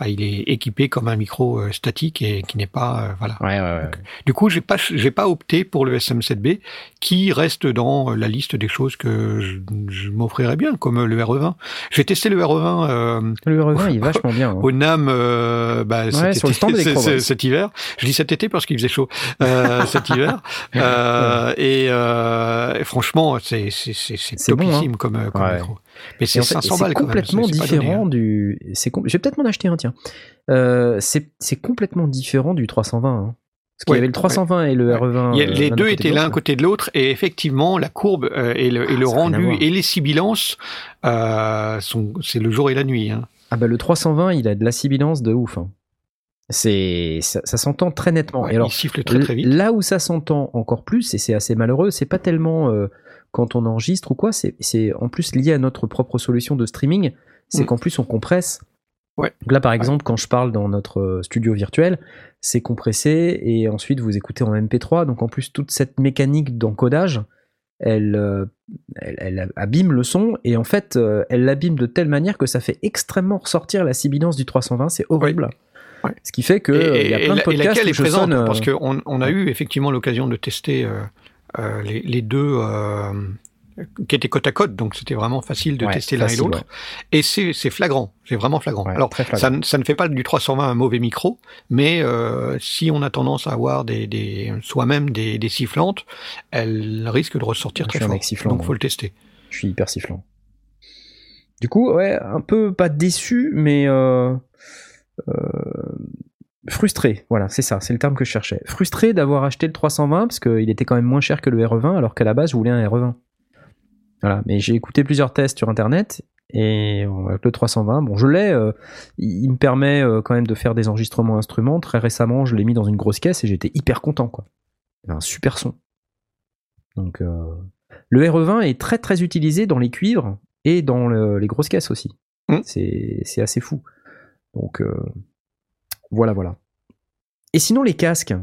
Euh, ah, il est équipé comme un micro euh, statique et qui n'est pas euh, voilà. Ouais, ouais, ouais. Du coup, j'ai pas j'ai pas opté pour le SM7B qui reste dans la liste des choses que je, je m'offrirais bien comme le RE20. J'ai testé le RE20 euh, Le RE20 il est vachement bien. hein. au NAM bah, bah, cet, sur le été- stand d'Electro cet- hiver. Je dis cet été parce qu'il faisait chaud euh, *laughs* cet hiver. Euh, et, euh, franchement, c'est c'est c'est bon, topissime comme, euh, comme micro. Mais c'est en fait, 500 c'est balles quand même. complètement différent hein. du. C'est com- Je vais peut-être m'en acheter un, tiens. Euh, c'est complètement différent du 320. Hein. Parce qu'il y avait le 320 et le ouais. RE20. Il y a- euh, les l'un deux étaient l'un côté de l'autre et effectivement la courbe euh, et le, et le ça a rien à rendu et les sibilances euh, c'est le jour et la nuit. Hein. Ah bah le 320, il a de la sibilance de ouf. hein. C'est ça, ça s'entend très nettement. Ouais, et alors il siffle très très vite. là où ça s'entend encore plus, et c'est assez malheureux, c'est pas tellement euh, quand on enregistre ou quoi, c'est en plus lié à notre propre solution de streaming, c'est Mm. qu'en plus on compresse. Ouais. Donc là par exemple, quand je parle dans notre euh, studio virtuel, c'est compressé et ensuite vous écoutez en MP3. Donc en plus toute cette mécanique d'encodage, elle, euh, elle, elle abîme le son et en fait euh, elle l'abîme de telle manière que ça fait extrêmement ressortir la sibilance du 320. C'est horrible. Ouais. Ce qui fait que Et, il y a et plein de la- et podcasts laquelle où est présente? sonne, parce qu'on on a eu effectivement l'occasion de tester euh, les, les deux euh, qui étaient côte à côte, donc c'était vraiment facile de Ouais, tester l'un et l'autre. Et c'est flagrant, c'est vraiment flagrant. Ouais, Alors flagrant. ça, ne- ça ne fait pas du 320 un mauvais micro, mais euh, si on a tendance à avoir des, des soi-même des, des sifflantes, elles risquent de ressortir Je très fort. sifflant, donc faut le tester. Je suis hyper sifflant. Du coup, ouais, un peu pas déçu, mais euh, euh, frustré. Voilà, c'est ça, c'est le terme que je cherchais. Frustré d'avoir acheté le 320 parce qu'il était quand même moins cher que le RE20, alors qu'à la base je voulais un RE20. Voilà, mais j'ai écouté plusieurs tests sur internet et avec le 320, bon, je l'ai. euh, il, me permet euh, quand même de faire des enregistrements instruments. Très récemment, je l'ai mis dans une grosse caisse et j'étais hyper content, quoi. Un super son. Donc, euh, le RE20 est très très utilisé dans les cuivres et dans le- les grosses caisses aussi. Mm. C'est c'est assez fou. Donc voilà, voilà. Et sinon les casques,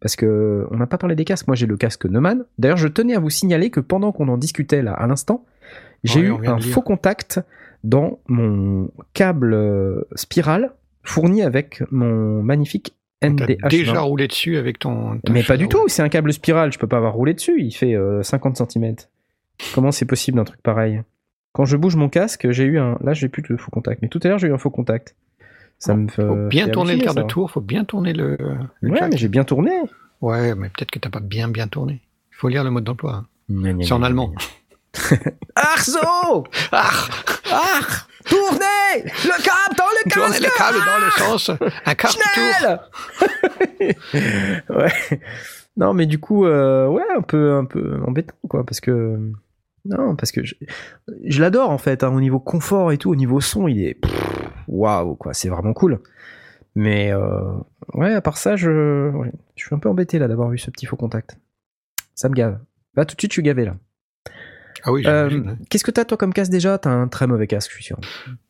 parce que on n'a pas parlé des casques. Moi j'ai le casque Neumann. D'ailleurs je tenais à vous signaler que pendant qu'on en discutait là à l'instant, j'ai Ouais, eu un faux contact dans mon câble euh, spirale fourni avec mon magnifique NDH. déjà 20. roulé dessus avec ton. Mais pas du tout, c'est un câble spiral, je peux pas avoir roulé dessus, il fait euh, 50 cm. Comment c'est possible un truc pareil? Quand je bouge mon casque, j'ai eu un. Là, j'ai plus de faux contact, mais tout à l'heure, j'ai eu un faux contact. Ça me fait. Faut bien tourner le quart de tour, faut bien tourner le. le Ouais, jack. mais j'ai bien tourné. Ouais, mais peut-être que t'as pas bien bien tourné. Il faut lire le mode d'emploi. hein. C'est en allemand. Arzo Ah Ah Tournez Le câble dans le Tourner casque le câble dans le sens. Un quart de tour. *laughs* Ouais. Non, mais du coup, euh, ouais, un peu, un peu embêtant, quoi, parce que. Non, parce que je, je l'adore en fait, hein, au niveau confort et tout, au niveau son, il est. pff, Waouh, quoi, c'est vraiment cool. Mais euh, ouais, à part ça, je, ouais, je suis un peu embêté là d'avoir eu ce petit faux contact. Ça me gave. Là, tout de suite, je suis gavé là. Ah oui, Euh. Qu'est-ce que t'as toi comme casque déjà? T'as un très mauvais casque, je suis sûr.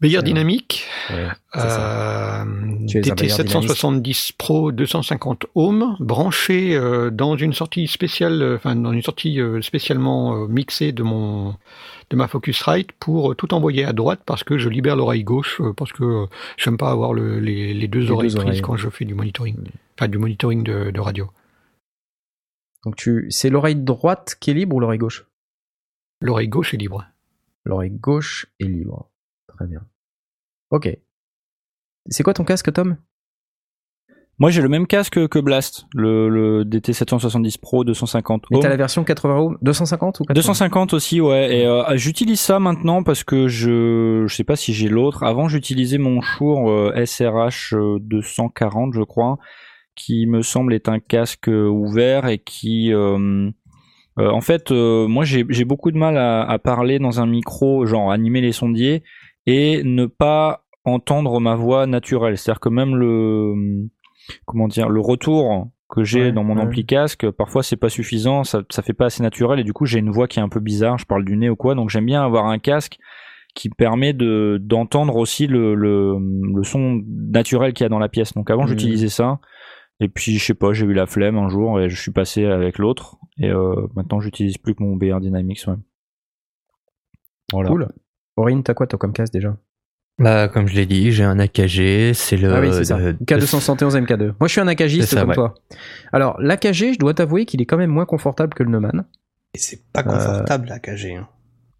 Meilleur dynamique. Ouais. Euh, meilleur 770 Pro 250 ohms branché euh, dans une sortie spéciale, euh, enfin dans une sortie spécialement mixée de mon de ma Focusrite pour euh, tout envoyer à droite parce que je libère l'oreille gauche euh, parce que euh, j'aime pas avoir le- les, les deux Les oreilles deux prises oreilles. quand je fais du monitoring, enfin du monitoring de, de radio. Donc tu, c'est l'oreille droite qui est libre ou l'oreille gauche? L'oreille gauche est libre. L'oreille gauche est libre. Très bien. Ok. C'est quoi ton casque, Tom? Moi, j'ai le même casque que Blast, le, le DT 770 Pro 250 Mais t'as la version 80 ohms 250 ou 80 250 aussi, ouais. Et euh, j'utilise ça maintenant parce que je je sais pas si j'ai l'autre. Avant, j'utilisais mon Shure euh, SRH euh, 240, je crois, qui me semble est un casque euh, ouvert et qui euh, euh, en fait, euh, moi j'ai j'ai beaucoup de mal à, à parler dans un micro, genre animer les sondiers et ne pas entendre ma voix naturelle. C'est-à-dire que même le comment dire le retour que j'ai Ouais, dans mon ouais. ampli casque, parfois c'est pas suffisant, ça, ça fait pas assez naturel et du coup j'ai une voix qui est un peu bizarre, je parle du nez ou quoi, donc j'aime bien avoir un casque qui permet de d'entendre aussi le, le, le son naturel qu'il y a dans la pièce. Donc avant Mhm. j'utilisais ça et puis je sais pas, j'ai eu la flemme un jour et je suis passé avec l'autre et euh, maintenant j'utilise plus que mon BR Dynamics. Ouais. Voilà. Cool. Aurine, t'as quoi toi comme casque déjà? Bah, comme je l'ai dit, j'ai un AKG, c'est le. Ah oui, c'est ça. de- K271 MK2. Moi, je suis un AKGiste C'est ça, comme ouais. toi. Alors, l'AKG, je dois t'avouer qu'il est quand même moins confortable que le Neumann. Et c'est pas confortable la KG. Hein.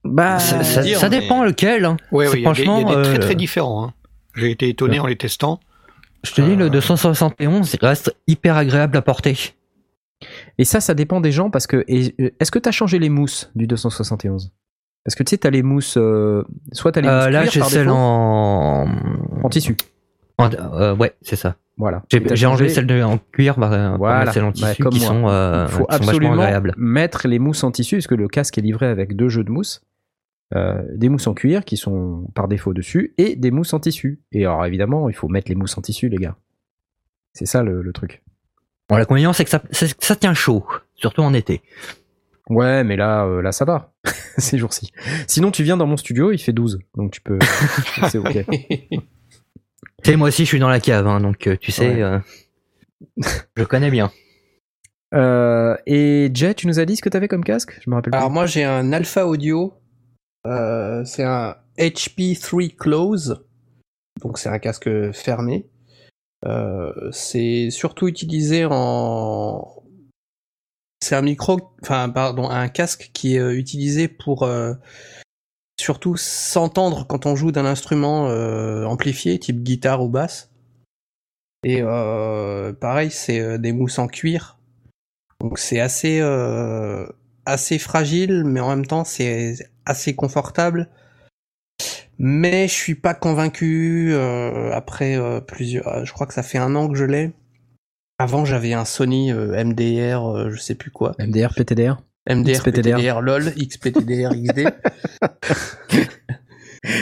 Bah, Ça, ça- dire, ça mais- dépend lequel. hein. Ouais, C'est ouais, il y a des, il y a des franchement, très euh, très différents. hein. J'ai été étonné en les testant. Je te dis, Euh. le 271 il reste hyper agréable à porter. Et ça, ça dépend des gens parce que. euh, Est-ce que t'as changé les mousses du 271 Parce que tu sais, t'as les mousses. euh, soit t'as les mousses Euh, là, j'ai celle en. en tissu. en- euh, ouais, c'est ça. Voilà. J'ai enlevé celle de, en cuir, bah, Voilà, celle en tissu, comme qui moi. sont, euh, Il faut qui sont vachement absolument agréables. mettre les mousses en tissu, parce que le casque est livré avec deux jeux de mousses. Euh, des mousses en cuir qui sont par défaut dessus et des mousses en tissu. Et alors évidemment, il faut mettre les mousses en tissu, les gars. C'est ça le, le truc. Bon, c'est que ça, c'est que ça tient chaud, surtout en été. Ouais, mais là, euh, là, ça va. *laughs* Ces jours-ci. Sinon, tu viens dans mon studio, il fait 12. Donc tu peux. *laughs* C'est ok. Tu sais, moi aussi, je suis dans la cave, hein, donc euh, tu sais, Ouais. euh, je connais bien. *laughs* Euh, et Jet, tu nous as dit ce que t'avais comme casque? Je me rappelle Alors plus. moi j'ai un Alpha Audio. Euh, c'est un HP3 Close. Donc c'est un casque fermé. Euh, c'est surtout utilisé en. C'est un micro, enfin pardon, un casque qui est euh, utilisé pour euh, surtout s'entendre quand on joue d'un instrument euh, amplifié, type guitare ou basse. Et pareil, c'est des mousses en cuir. Donc c'est assez fragile, mais en même temps c'est assez confortable. Mais je suis pas convaincu après plusieurs. Je crois que ça fait un an que je l'ai. Avant j'avais un Sony euh, MDR, euh, je sais plus quoi. MDR, PTDR MDR, XPTDR. PTDR, LOL, *laughs* XPTDR, XD. *laughs*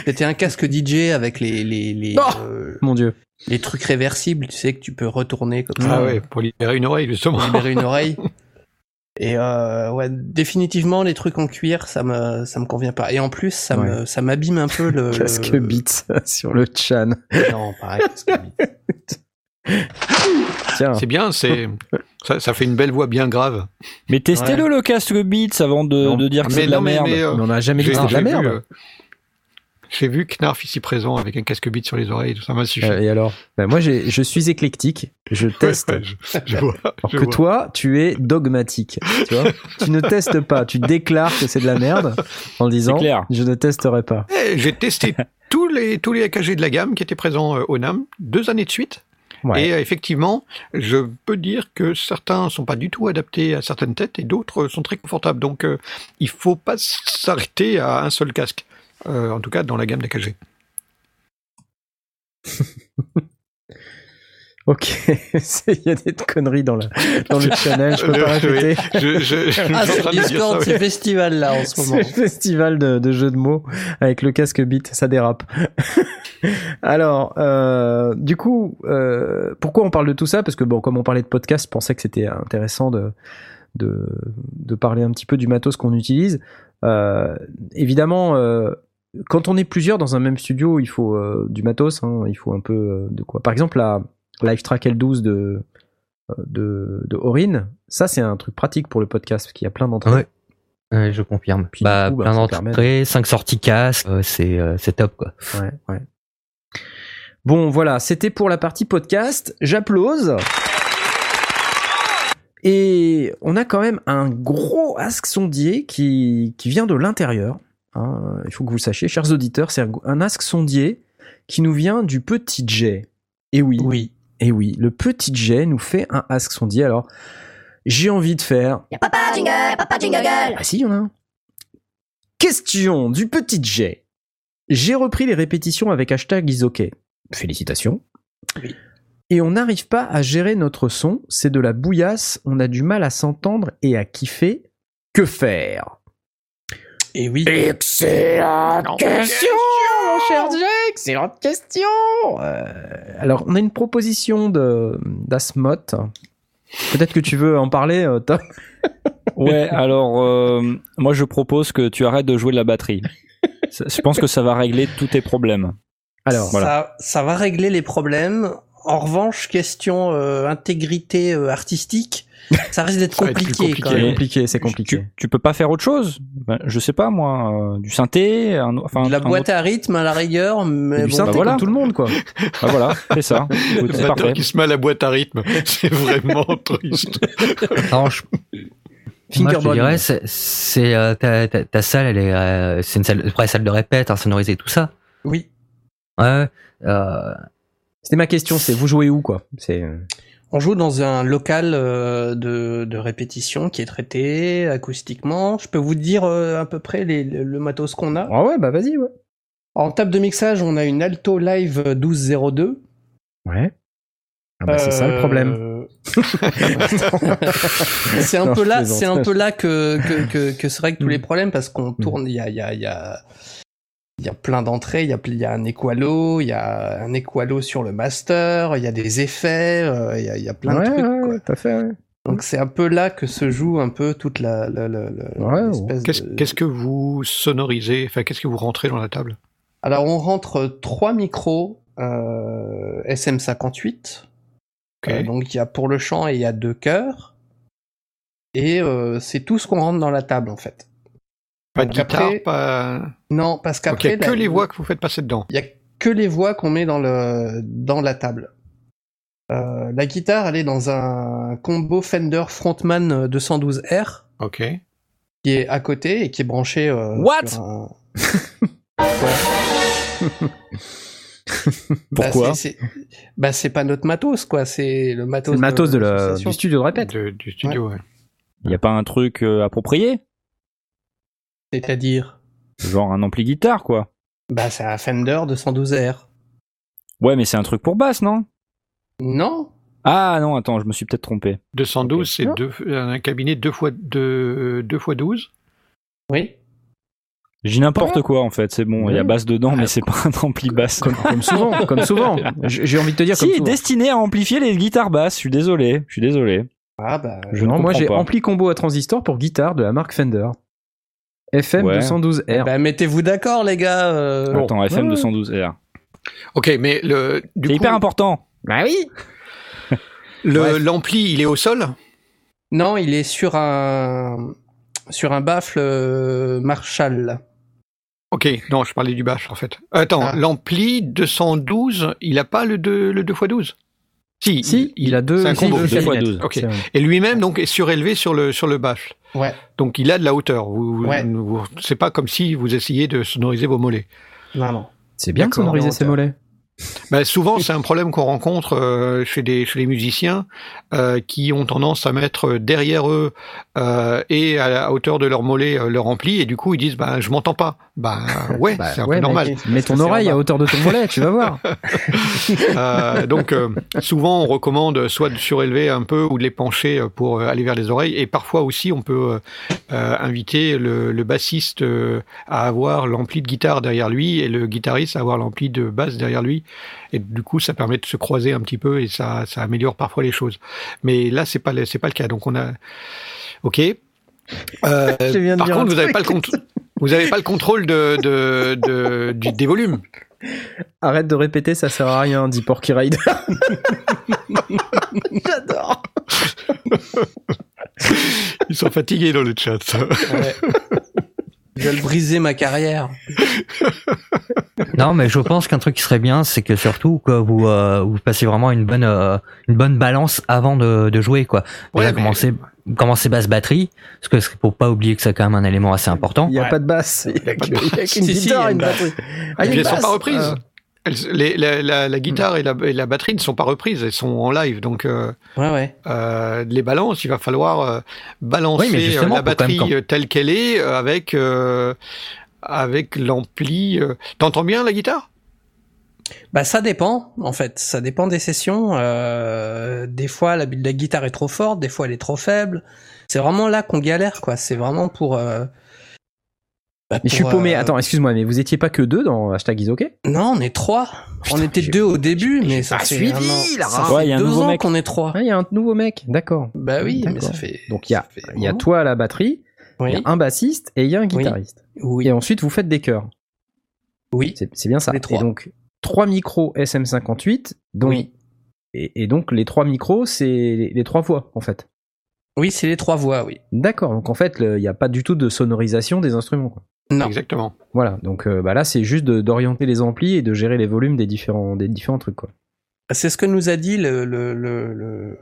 C'était un casque DJ avec les les les, Oh euh, Mon dieu. les trucs réversibles, tu sais que tu peux retourner comme ça Ah ouais, pour libérer une oreille justement. pour libérer une oreille. *laughs* Et euh, ouais, définitivement les trucs en cuir, ça me ça me convient pas. Et en plus, ça me ça m'abîme un peu le Casque le- Beats sur le chan. Non, pareil. casque Beats. C'est bien, c'est ça, ça fait une belle voix bien grave. Mais testez-le le casque Beats avant de, dire que c'est de la mais- merde. mais, euh, Mais on n'a jamais dit que c'était de la vu, merde. euh, J'ai vu Knarf ici présent avec un casque bite sur les oreilles, tout ça m'a suffi. Euh, et alors Ben, Moi, je suis éclectique. Je teste. Ouais, je, je vois, Alors je que vois. toi, tu es dogmatique. Tu vois Tu ne testes pas. Tu déclares que c'est de la merde en disant clair. je ne testerai pas. Eh, J'ai testé *laughs* tous les, tous les AKG de la gamme qui étaient présents au NAM, deux années de suite. Ouais. Et euh, effectivement, je peux dire que certains sont pas du tout adaptés à certaines têtes et d'autres sont très confortables. Donc, euh, il faut pas s'arrêter à un seul casque. Euh, en tout cas, dans la gamme d'AKG. *laughs* Ok, *laughs* C'est- il y a des conneries dans, la, dans le channel, je peux pas répéter. Je, je, je suis Ah, en sur train de dire ça, Discord, oui. c'est festival là en ce moment. C'est festival de, de jeux de mots avec le casque beat, ça dérape. *laughs* Alors, euh, du coup, euh, pourquoi on parle de tout ça? Parce que bon, comme on parlait de podcast, je pensais que c'était intéressant de, de, de parler un petit peu du matos qu'on utilise. Euh, évidemment, euh, quand on est plusieurs dans un même studio, il faut euh, du matos, hein, il faut un peu euh, de quoi. Par exemple, la LiveTrack L12 de, euh, de, de Orin, ça c'est un truc pratique pour le podcast, parce qu'il y a plein d'entrées. Ouais. Ouais, je confirme. Puis, bah, coup, bah, plein de- d'entrées, 5 sorties casque, euh, c'est euh, c'est top quoi. Ouais, ouais. Bon, voilà, c'était pour la partie podcast. J'applause. Et on a quand même un gros ask sondier qui, qui vient de l'intérieur. hein. il faut que vous le sachiez, chers auditeurs, c'est un- un ask sondier qui nous vient du petit J. Et oui, Oui. Et oui, le petit J nous fait un ask sondier. Alors, j'ai envie de faire. Y'a papa jingle, papa jingle. Ah si, il y en a un. Question du petit J. J'ai repris les répétitions avec hashtag isok. Félicitations. Oui. Et on n'arrive pas à gérer notre son, c'est de la bouillasse, on a du mal à s'entendre et à kiffer. Que faire? Et oui. Excellente question, mon cher Jay, excellente question. Euh, alors, on a une proposition de d'Asmot. Peut-être que tu veux en parler, euh, Tom. *laughs* Ouais, alors euh, moi je propose que tu arrêtes de jouer de la batterie. Je pense que ça va régler tous tes problèmes. Alors, Ça, ça va régler les problèmes. En revanche, question euh, intégrité euh, artistique, ça risque d'être compliqué, c'est compliqué, c'est Tu, compliqué. tu peux pas faire autre chose? Ben, Je sais pas moi, euh, du synthé, un, enfin De la un boîte autre- à rythme à la rigueur, mais du bon, synthé bah voilà. comme tout le monde, quoi. *laughs* Ah, voilà, c'est ça. *laughs* Écoute, Le c'est batteur parfait. qui se met à la boîte à rythme, *laughs* c'est vraiment triste. Alors, je- moi, je dirais, c'est, euh, ta, ta, ta salle, elle est, euh, c'est une salle, vraie salle de répète, insonorisée, tout ça. oui. Ouais. Euh, C'était ma question, c'est vous jouez où, quoi? C'est euh, On joue dans un local euh, de, de répétition qui est traité acoustiquement. Je peux vous dire euh, à peu près les- le, matos qu'on a. Ah ouais, bah vas-y, ouais. En table de mixage, on a une Alto Live 1202. Ouais. Ah bah, c'est ça le Euh, problème. *laughs* c'est un peu là, c'est un peu là que que que, que se règlent tous Mm. les problèmes parce qu'on tourne, il y a il y a il y a il y a plein d'entrées, il y a il y a un equalo, il y a un equalo sur le master, il y a des effets, euh, il y a il y a plein ouais, de trucs. ouais, quoi. ouais, tout à fait, ouais. Donc c'est un peu là que se joue un peu toute la la la, la- Ouais, l'espèce Qu'est-ce de- qu'est-ce que vous sonorisez? Enfin, qu'est-ce que vous rentrez dans la table? Alors on rentre trois micros euh, SM58. Ok. Euh, donc il y a pour le chant et il y a deux chœurs. Et euh, c'est tout ce qu'on rentre dans la table en fait. Pas de guitare, après- pas. Non, parce Donc, il qu'après n'y a que la- les voix que vous faites passer dedans. il y a que les voix qu'on met dans le dans la table. Euh, la guitare, elle est dans un combo Fender Frontman 212R Ok. qui est à côté et qui est branché. euh, What? sur un- *laughs* Pourquoi? bah, c'est- c'est- Bah c'est pas notre matos quoi, c'est le matos. C'est le matos de la, du studio de répète. De- du studio, ouais. Il y a pas un truc euh, approprié? C'est-à-dire, Genre un ampli guitare, quoi. bah c'est un Fender 212R. Ouais, mais c'est un truc pour basse, non? Non, Ah non, attends, je me suis peut-être trompé. 212, c'est deux, un cabinet 2 fois, deux, deux fois 12. oui. J'ai n'importe quoi en fait, c'est bon, il y a basse dedans, mais c'est pas un ampli basse. Comme, comme souvent, *laughs* comme souvent. J'ai envie de te dire comme Si, souvent. destiné à amplifier les guitares basses, je suis désolé, je suis désolé. Ah bah. Je non, moi j'ai ampli combo à transistor pour guitare de la marque Fender. FM Ouais. 212R. Bah mettez-vous d'accord les gars. euh, Attends, FM Ouais. 212R. Ok, mais le, du C'est coup, hyper important. Bah oui *laughs* le- l'ampli, il est au sol? Non, il est sur un sur un baffle euh, Marshall. Ok, non, je parlais du bash en fait. Attends, Ah. l'ampli 212, il a pas le 2 le 2x12 Si, Si, il a deux, c'est un si, combo. deux deux fois calinettes. 12. Ok. C'est vrai. Et lui-même donc est surélevé sur le sur le. Ouais. Donc il a de la hauteur. Vous, Ouais. vous- c'est pas comme si vous essayez de sonoriser vos mollets. Non, non. C'est bien de sonoriser ses mollets. Ben, souvent, c'est un problème qu'on rencontre euh, chez des chez les musiciens euh, qui ont tendance à mettre derrière eux euh, et à la hauteur de leur mollet leur ampli et du coup ils disent ben je m'entends pas. Ben *laughs* ouais, Bah, c'est un ouais, peu normal. mec, Mets ton oreille à hauteur de ton mollet, tu vas voir. *laughs* Euh, donc euh, souvent on recommande soit de surélever un peu ou de les pencher pour aller vers les oreilles et parfois aussi on peut inviter le, le bassiste à avoir l'ampli de guitare derrière lui et le guitariste à avoir l'ampli de basse derrière lui et du coup ça permet de se croiser un petit peu et ça, ça améliore parfois les choses. Mais là c'est pas c'est pas le cas donc on a ok. Euh, *laughs* par contre vous avez truc. pas le compte vous avez pas le contrôle de, de, de- du- des volumes. Arrête de répéter, ça sert à rien, dit Porky Rider. *laughs* J'adore. Ils sont fatigués dans le chat. Ouais. Je vais le briser ma carrière. *laughs* Non, mais je pense qu'un truc qui serait bien, c'est que surtout que vous euh, vous passez vraiment une bonne euh, une bonne balance avant de, de jouer quoi. Déjà Ouais, mais- commencer commencer basse batterie, parce que c'est pour pas oublier que c'est quand même un élément assez important. Il n'y a Ouais. pas de basse. Il y a y qu'une *laughs* Si, si, y guitare et une une basse. batterie. Et Ah, il y a puis une elles sont basse. pas reprises. Ah. Les- la, la- la guitare et la, et la batterie ne sont pas reprises, elles sont en live. Donc euh, Ouais, ouais. euh, les balances, il va falloir euh, balancer Oui, la batterie quand- telle qu'elle est avec avec l'ampli. T'entends bien la guitare? Bah ça dépend en fait, ça dépend des sessions. Des fois la, la guitare est trop forte, des fois elle est trop faible. C'est vraiment là qu'on galère quoi. C'est vraiment pour. Bah, Mais je suis paumé. euh, Attends, excuse-moi, mais vous étiez pas que deux dans hashtag is OK Non, on est trois. Putain, on était deux au début, mais ça fait suivi, un an- là. ça Ouais, fait il y a un deux nouveau ans qu'on est trois. Ah, il y a un nouveau mec. D'accord. Bah oui, mais ça fait. Donc il y a, il y a toi à la batterie, il y a un bassiste et il y a un guitariste. oui, Et ensuite vous faites des chœurs. oui. C'est bien ça. Les trois. Et donc trois micros SM58, dont Oui. et, et donc les trois micros c'est les, les trois voix en fait. Oui, c'est les trois voix, oui. D'accord. Donc en fait il n'y a pas du tout de sonorisation des instruments. quoi. Non. Exactement. Voilà. Donc euh, bah là c'est juste de- d'orienter les amplis et de gérer les volumes des différents des différents trucs quoi. C'est ce que nous a dit le, le, le, le,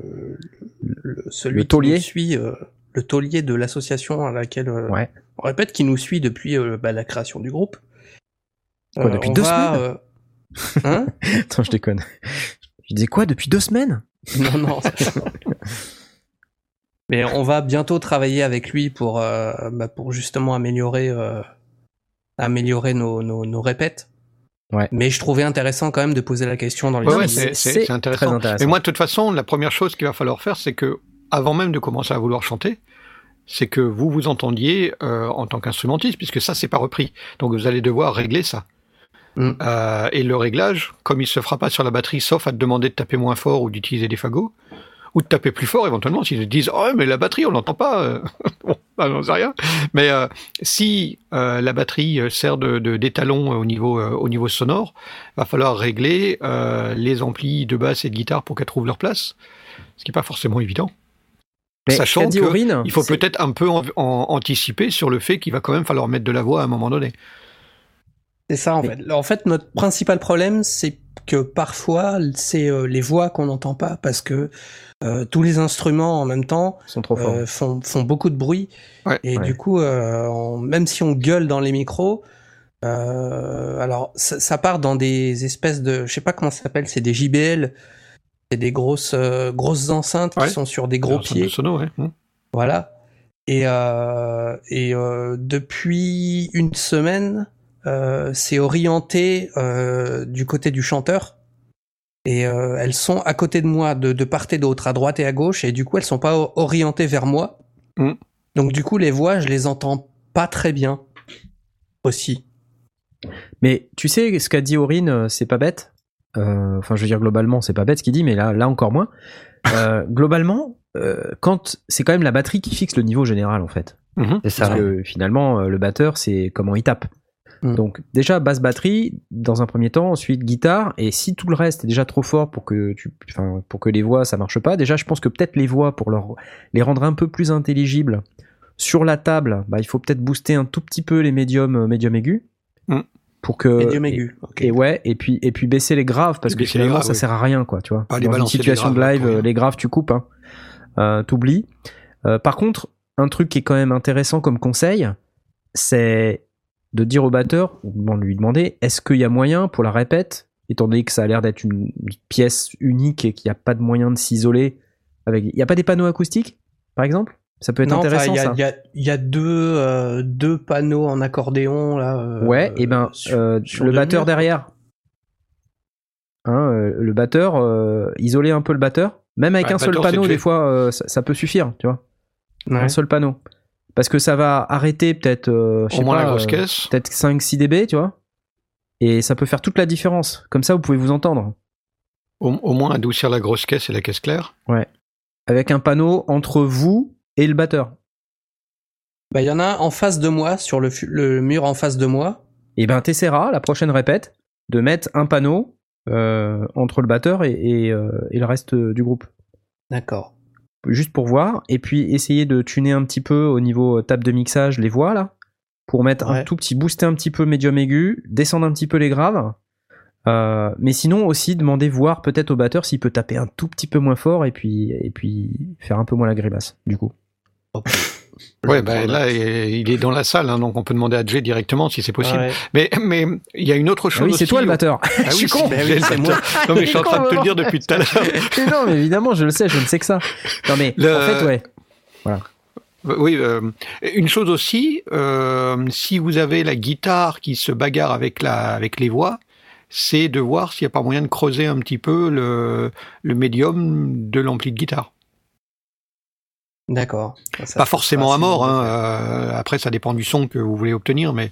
le- celui Le qui taulier. nous suit, euh, le taulier de l'association à laquelle euh, Ouais. on répète qui nous suit depuis euh, bah, la création du groupe. Quoi, depuis deux va, semaines euh, Hein *laughs* Attends je déconne. Je disais quoi depuis deux semaines? Non, non. *laughs* Mais on va bientôt travailler avec lui pour, euh, bah, pour justement améliorer, euh, améliorer nos, nos, nos répètes. Ouais. Mais je trouvais intéressant quand même de poser la question dans les Ouais, c'est- intéressant. intéressant. Mais moi, de toute façon, la première chose qu'il va falloir faire, c'est que, avant même de commencer à vouloir chanter, c'est que vous vous entendiez euh, en tant qu'instrumentiste, puisque ça, c'est pas repris. Donc, vous allez devoir régler ça. Mm. Euh, et le réglage, comme il se fera pas sur la batterie, sauf à te demander de taper moins fort ou d'utiliser des fagots, ou de taper plus fort éventuellement, s'ils disent oh mais la batterie on l'entend pas, euh, *laughs* bon, bah, j'en sais rien. Mais euh, si euh, la batterie sert de, d'étalon au niveau euh, au niveau sonore, va falloir régler euh, les amplis de basse et de guitare pour qu'elles trouvent leur place, ce qui est pas forcément évident. Mais Sachant Aurine, Il faut peut-être un peu en- en- anticiper sur le fait qu'il va quand même falloir mettre de la voix à un moment donné. C'est ça en Mais- fait. En fait, notre principal problème, c'est que parfois, c'est euh, les voix qu'on n'entend pas parce que euh, tous les instruments en même temps sont trop forts. euh, font, font beaucoup de bruit. Ouais. et Ouais. du coup, euh, on- même si on gueule dans les micros, euh, alors ça, ça part dans des espèces de, je sais pas comment ça s'appelle, c'est des JBL, c'est des grosses euh, grosses enceintes Ouais. qui sont sur des gros ça pieds. me sono, ouais. Hmm. Voilà. Et, euh, et euh, depuis une semaine, euh, c'est orienté euh, du côté du chanteur. Et euh, elles sont à côté de moi, de, de part et d'autre, à droite et à gauche, et du coup elles sont pas orientées vers moi. Mm. Donc du coup les voix, je les entends pas très bien aussi. Mais tu sais ce qu'a dit Aurine, euh, c'est pas bête. Euh, Enfin, je veux dire globalement, c'est pas bête ce qu'il dit, mais là, là encore moins. Euh, *laughs* globalement, euh, quand c'est quand même la batterie qui fixe le niveau général en fait. Mhm. C'est ça. Parce que finalement, euh, le batteur, c'est comment il tape. Mm. Donc déjà basse batterie dans un premier temps, ensuite guitare, et si tout le reste est déjà trop fort pour que tu, enfin pour que les voix ça marche pas, déjà je pense que peut-être les voix pour leur les rendre un peu plus intelligibles sur la table, bah il faut peut-être booster un tout petit peu les médiums, euh, médiums aigus. Mm. Pour que. Médium aigu. ok. Et ouais, et puis et puis baisser les graves parce Et que finalement graves, ça oui. sert à rien quoi, tu vois. Pas les Dans une situation de live, euh, les graves tu coupes, hein. Euh, t'oublies. Euh, par contre, un truc qui est quand même intéressant comme conseil, c'est de dire au batteur, ou de lui demander, est-ce qu'il y a moyen pour la répète, étant donné que ça a l'air d'être une une pièce unique et qu'il n'y a pas de moyen de s'isoler avec, il n'y a pas des panneaux acoustiques, par exemple? Ça peut être Non, intéressant il y a, ça. il y a- il y a deux, euh, deux panneaux en accordéon là. euh, Ouais, et ben sur- euh, sur le batteur murs. derrière. Hein, euh, le batteur, euh, isoler un peu le batteur, même avec Ouais, un seul panneau, des fois, euh, ça, ça peut suffire, tu vois. Ouais. Un seul panneau. Parce que ça va arrêter peut-être, euh, je Au sais moins pas, la grosse euh, caisse. peut-être 5-6 dB, tu vois. Et ça peut faire toute la différence. Comme ça, vous pouvez vous entendre. Au, au moins adoucir la grosse caisse et la caisse claire. Avec un panneau entre vous et le batteur. Bah, il y en a un en face de moi, sur le, mur en face de moi. Et ben, t'essaieras, la prochaine répète, de mettre un panneau euh, entre le batteur et, et, euh, et le reste du groupe. D'accord. Juste pour voir, et puis essayer de tuner un petit peu au niveau euh, table de mixage les voix là, pour mettre un tout petit, booster un petit peu médium aigu, descendre un petit peu les graves. Euh, mais sinon aussi demander voir peut-être au batteur s'il peut taper un tout petit peu moins fort et puis et puis faire un peu moins la grimace du coup. Ouais, bah, là, il est dans la salle, hein, donc on peut demander à Jay directement si c'est possible. Ouais. Mais mais il y a une autre Ah chose oui, c'est toi le batteur. Ah Je suis oui, con. c'est- Bah oui, c'est moi. Non mais je suis en train de te le dire depuis tout à l'heure. *laughs* Non, mais évidemment, je le sais, je ne sais que ça. Non mais Le- en fait ouais. Oui, euh, une chose aussi, euh, si vous avez la guitare qui se bagarre avec la avec les voix, c'est de voir s'il n'y a pas moyen de creuser un petit peu le, le médium de l'ampli de guitare. D'accord. Pas forcément à mort, hein, euh, après ça dépend du son que vous voulez obtenir, mais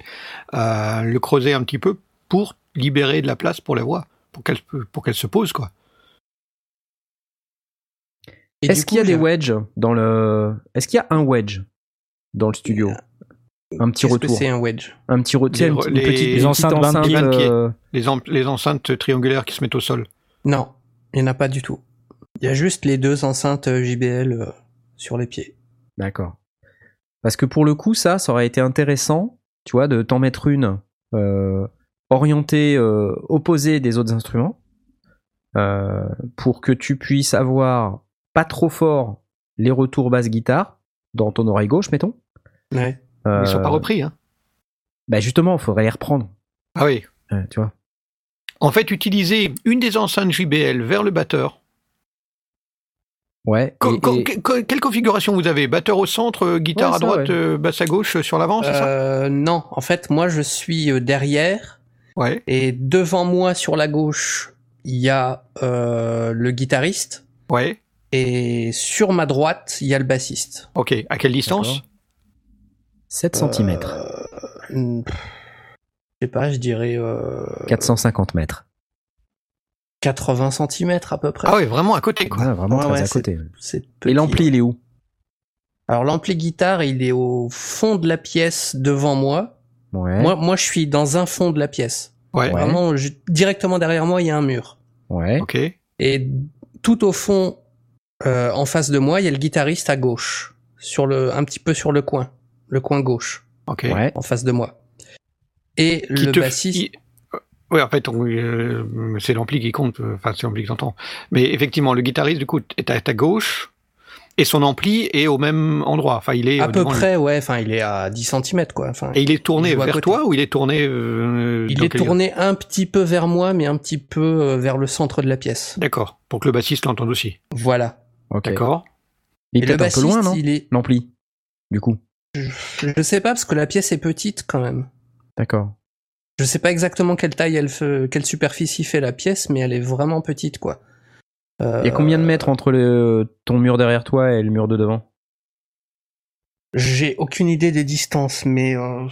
euh, le creuser un petit peu pour libérer de la place pour la voix, pour qu'elle pour qu'elle se pose quoi. Est-ce qu'il y a des wedges dans le Est-ce qu'il y a un wedge dans le studio? Un petit retour. c'est un wedge? Un petit retour, Les enceintes petite 20 pieds. enceinte, 20 pieds. euh, Les, enceintes triangulaires qui se mettent au sol. Non, il n'y en a pas du tout. Il y a juste les deux enceintes euh, JBL euh, sur les pieds. D'accord. Parce que pour le coup, ça, ça aurait été intéressant, tu vois, de t'en mettre une euh, orientée, euh, opposée des autres instruments, euh, pour que tu puisses avoir pas trop fort les retours basse-guitare dans ton oreille gauche, mettons. Ouais. Euh, Ils sont pas repris, hein. Bah justement, il faudrait les reprendre, Ah oui. euh, tu vois. En fait, utiliser une des enceintes JBL vers le batteur. Ouais. Co- et- co- et- que- quelle configuration vous avez? Batteur au centre, euh, guitare Ouais, à ça, droite, ouais. euh, basse à gauche, euh, sur l'avant, c'est ça? Euh, non, en fait, moi je suis derrière Ouais. et devant moi sur la gauche, il y a euh, le guitariste Ouais. et sur ma droite, il y a le bassiste. Ok. À quelle distance? D'accord. 7 cm, Euh, hmm, je sais pas, je dirais euh, 450 mètres. 80 cm à peu près. Ah ouais, vraiment à côté, quoi. Ouais, vraiment Ouais, très ouais, à c'est côté. C'est Et petit, l'ampli, ouais. il est où? Alors l'ampli guitare, il est au fond de la pièce devant moi. Ouais. Moi, moi, je suis dans un fond de la pièce. Vraiment, je- directement derrière moi, il y a un mur. Ouais. Ok. Et tout au fond, euh, en face de moi, il y a le guitariste à gauche, sur le, un petit peu sur le coin, le coin gauche, Ok. Ouais. en face de moi. Et Qui le te- bassiste. Ouais, en fait, euh, c'est l'ampli qui compte. euh, Enfin, c'est l'ampli que t'entends. Mais effectivement, le guitariste, du coup, est à ta gauche et son ampli est au même endroit. Enfin, il est À peu près, ouais. Enfin, il est à 10 cm, quoi. Enfin, Et il est tourné Il vers côté. toi ou il est tourné euh, il est tourné un petit peu vers moi, mais un petit peu euh, vers le centre de la pièce. D'accord. Pour que le bassiste l'entende aussi. Voilà. D'accord. Il Et est le un peu bassiste, loin, non il est. L'ampli. Du coup. Je sais pas parce que la pièce est petite quand même. D'accord. Je sais pas exactement quelle taille elle fait, quelle superficie fait la pièce, mais elle est vraiment petite, quoi. Euh, Il y a combien de mètres entre le, ton mur derrière toi et le mur de devant? J'ai aucune idée des distances, mais euh,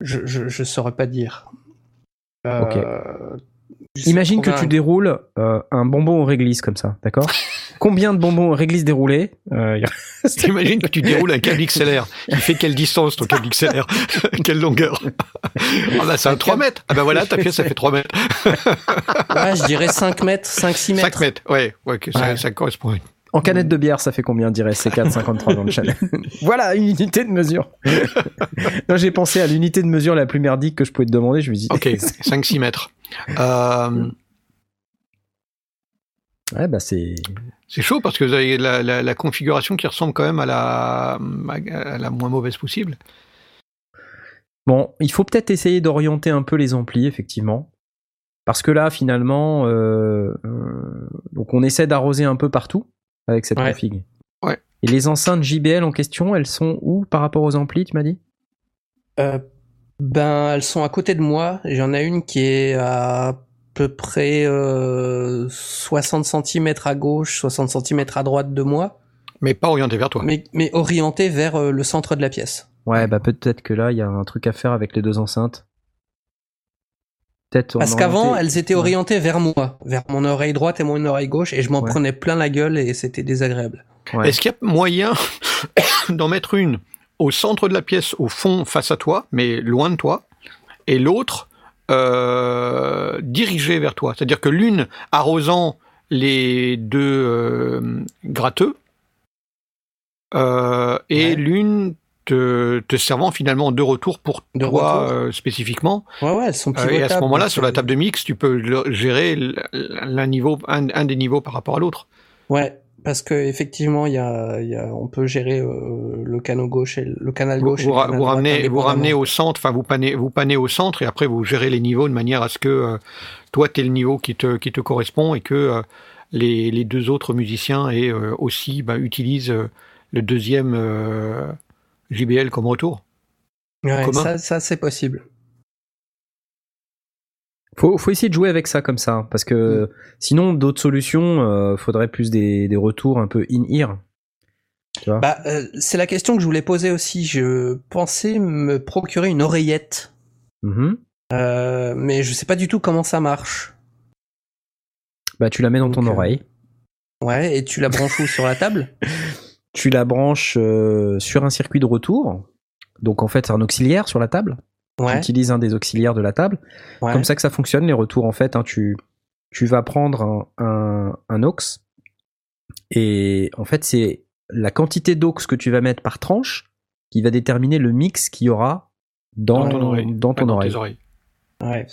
je, je je saurais pas dire. Euh, Imagine que tu déroules euh, un bonbon au réglisse comme ça, d'accord? *laughs* Combien de bonbons réglisse déroulés Euh, a- *laughs* T'imagines que tu déroules un câble XLR. Il fait quelle distance ton câble XLR *laughs* Quelle longueur *laughs* Ah bah c'est un 3 mètres. Ah bah voilà, ta pièce, ça fait 3 mètres. Ouais, je dirais 5 mètres, 5-6 mètres. 5 mètres, ouais. ouais, que ça, Ouais. ça correspond En canette de bière, ça fait combien dirait C453 dans le channel Voilà, une unité de mesure. non, j'ai pensé à l'unité de mesure la plus merdique que je pouvais te demander. Je me dis. Ok, 5-6 mètres. Euh, ouais, bah c'est. c'est chaud parce que vous avez la, la- la configuration qui ressemble quand même à la, à la moins mauvaise possible. Bon, il faut peut-être essayer d'orienter un peu les amplis, effectivement. Parce que là, finalement, euh, euh, donc on essaie d'arroser un peu partout avec cette Ouais. config. Ouais. Et les enceintes JBL en question, elles sont où par rapport aux amplis, tu m'as dit? Euh, ben, elles sont à côté de moi. J'en ai une qui est à peu près euh, 60 cm à gauche, 60 cm à droite de moi, Mais pas orienté vers toi. mais, mais orientée vers euh, le centre de la pièce. Ouais, bah peut-être que là, il y a un truc à faire avec les deux enceintes. Peut-être. Parce qu'avant, elles étaient Ouais. orientées vers moi, vers mon oreille droite et mon oreille gauche, et je m'en Ouais. prenais plein la gueule et c'était désagréable. Ouais. Est-ce qu'il y a moyen *coughs* d'en mettre une au centre de la pièce, au fond, face à toi, mais loin de toi, et l'autre euh, dirigée vers toi C'est-à-dire que l'une arrosant les deux euh, gratteux, euh, et Ouais. l'une te, te servant finalement de retour pour De toi retour. euh, spécifiquement. Ouais, ouais, elles sont pivotables. et à ce moment-là, sur la table de mix, tu peux gérer l'un niveau, un, un des niveaux par rapport à l'autre. Ouais, parce que effectivement, il y a, il y a, on peut gérer euh, le canal gauche et le canal gauche. vous canal ramenez, vous ramenez au centre, enfin vous panez, vous panez au centre et après vous gérez les niveaux de manière à ce que euh, toi tu le niveau qui te, qui te correspond et que euh, les, les deux autres musiciens et aussi bah, utilisent le deuxième JBL comme retour. Ouais, ça, ça c'est possible. Faut, faut essayer de jouer avec ça comme ça, parce que sinon d'autres solutions, euh, faudrait plus des, des retours un peu in-ear. Bah, euh, c'est la question que je voulais poser aussi. Je pensais me procurer une oreillette, Mhm. euh, mais je sais pas du tout comment ça marche. Bah tu la mets dans ton Donc, euh, oreille, Ouais, et tu la branches où? Sur la table? *laughs* Tu la branches sur un circuit de retour. Donc en fait c'est un auxiliaire sur la table. Tu Ouais, utilises un des auxiliaires de la table. ouais. Comme ça que ça fonctionne les retours en fait. hein, tu tu vas prendre un, un, un aux et en fait c'est la quantité d'aux que tu vas mettre par tranche qui va déterminer le mix qu'il y aura dans, Dans ton oreille. dans ton oreille. tes oreilles. Ouais.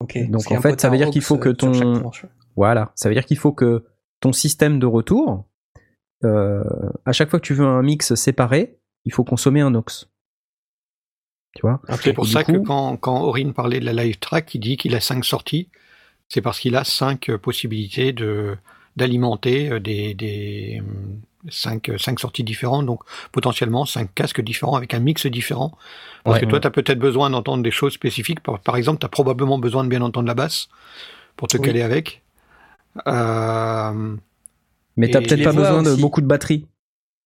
Ok. Donc, en fait, potin ça veut dire aux qu'il faut que sur chaque ton- tranche. Voilà, ça veut dire qu'il faut que ton système de retour, euh, à chaque fois que tu veux un mix séparé, il faut consommer un aux. Tu vois Ok. C'est pour ça que quand, quand Aurine parlait de la live track, il dit qu'il a cinq sorties. C'est parce qu'il a cinq euh, possibilités de d'alimenter euh, des, des hum, cinq, euh, cinq sorties différentes, donc potentiellement cinq casques différents avec un mix différent. Parce Ouais. que toi, tu as peut-être besoin d'entendre des choses spécifiques. Par, par exemple, tu as probablement besoin de bien entendre la basse pour te Oui. caler avec. Euh, Mais t'as Et peut-être pas besoin de beaucoup de batterie.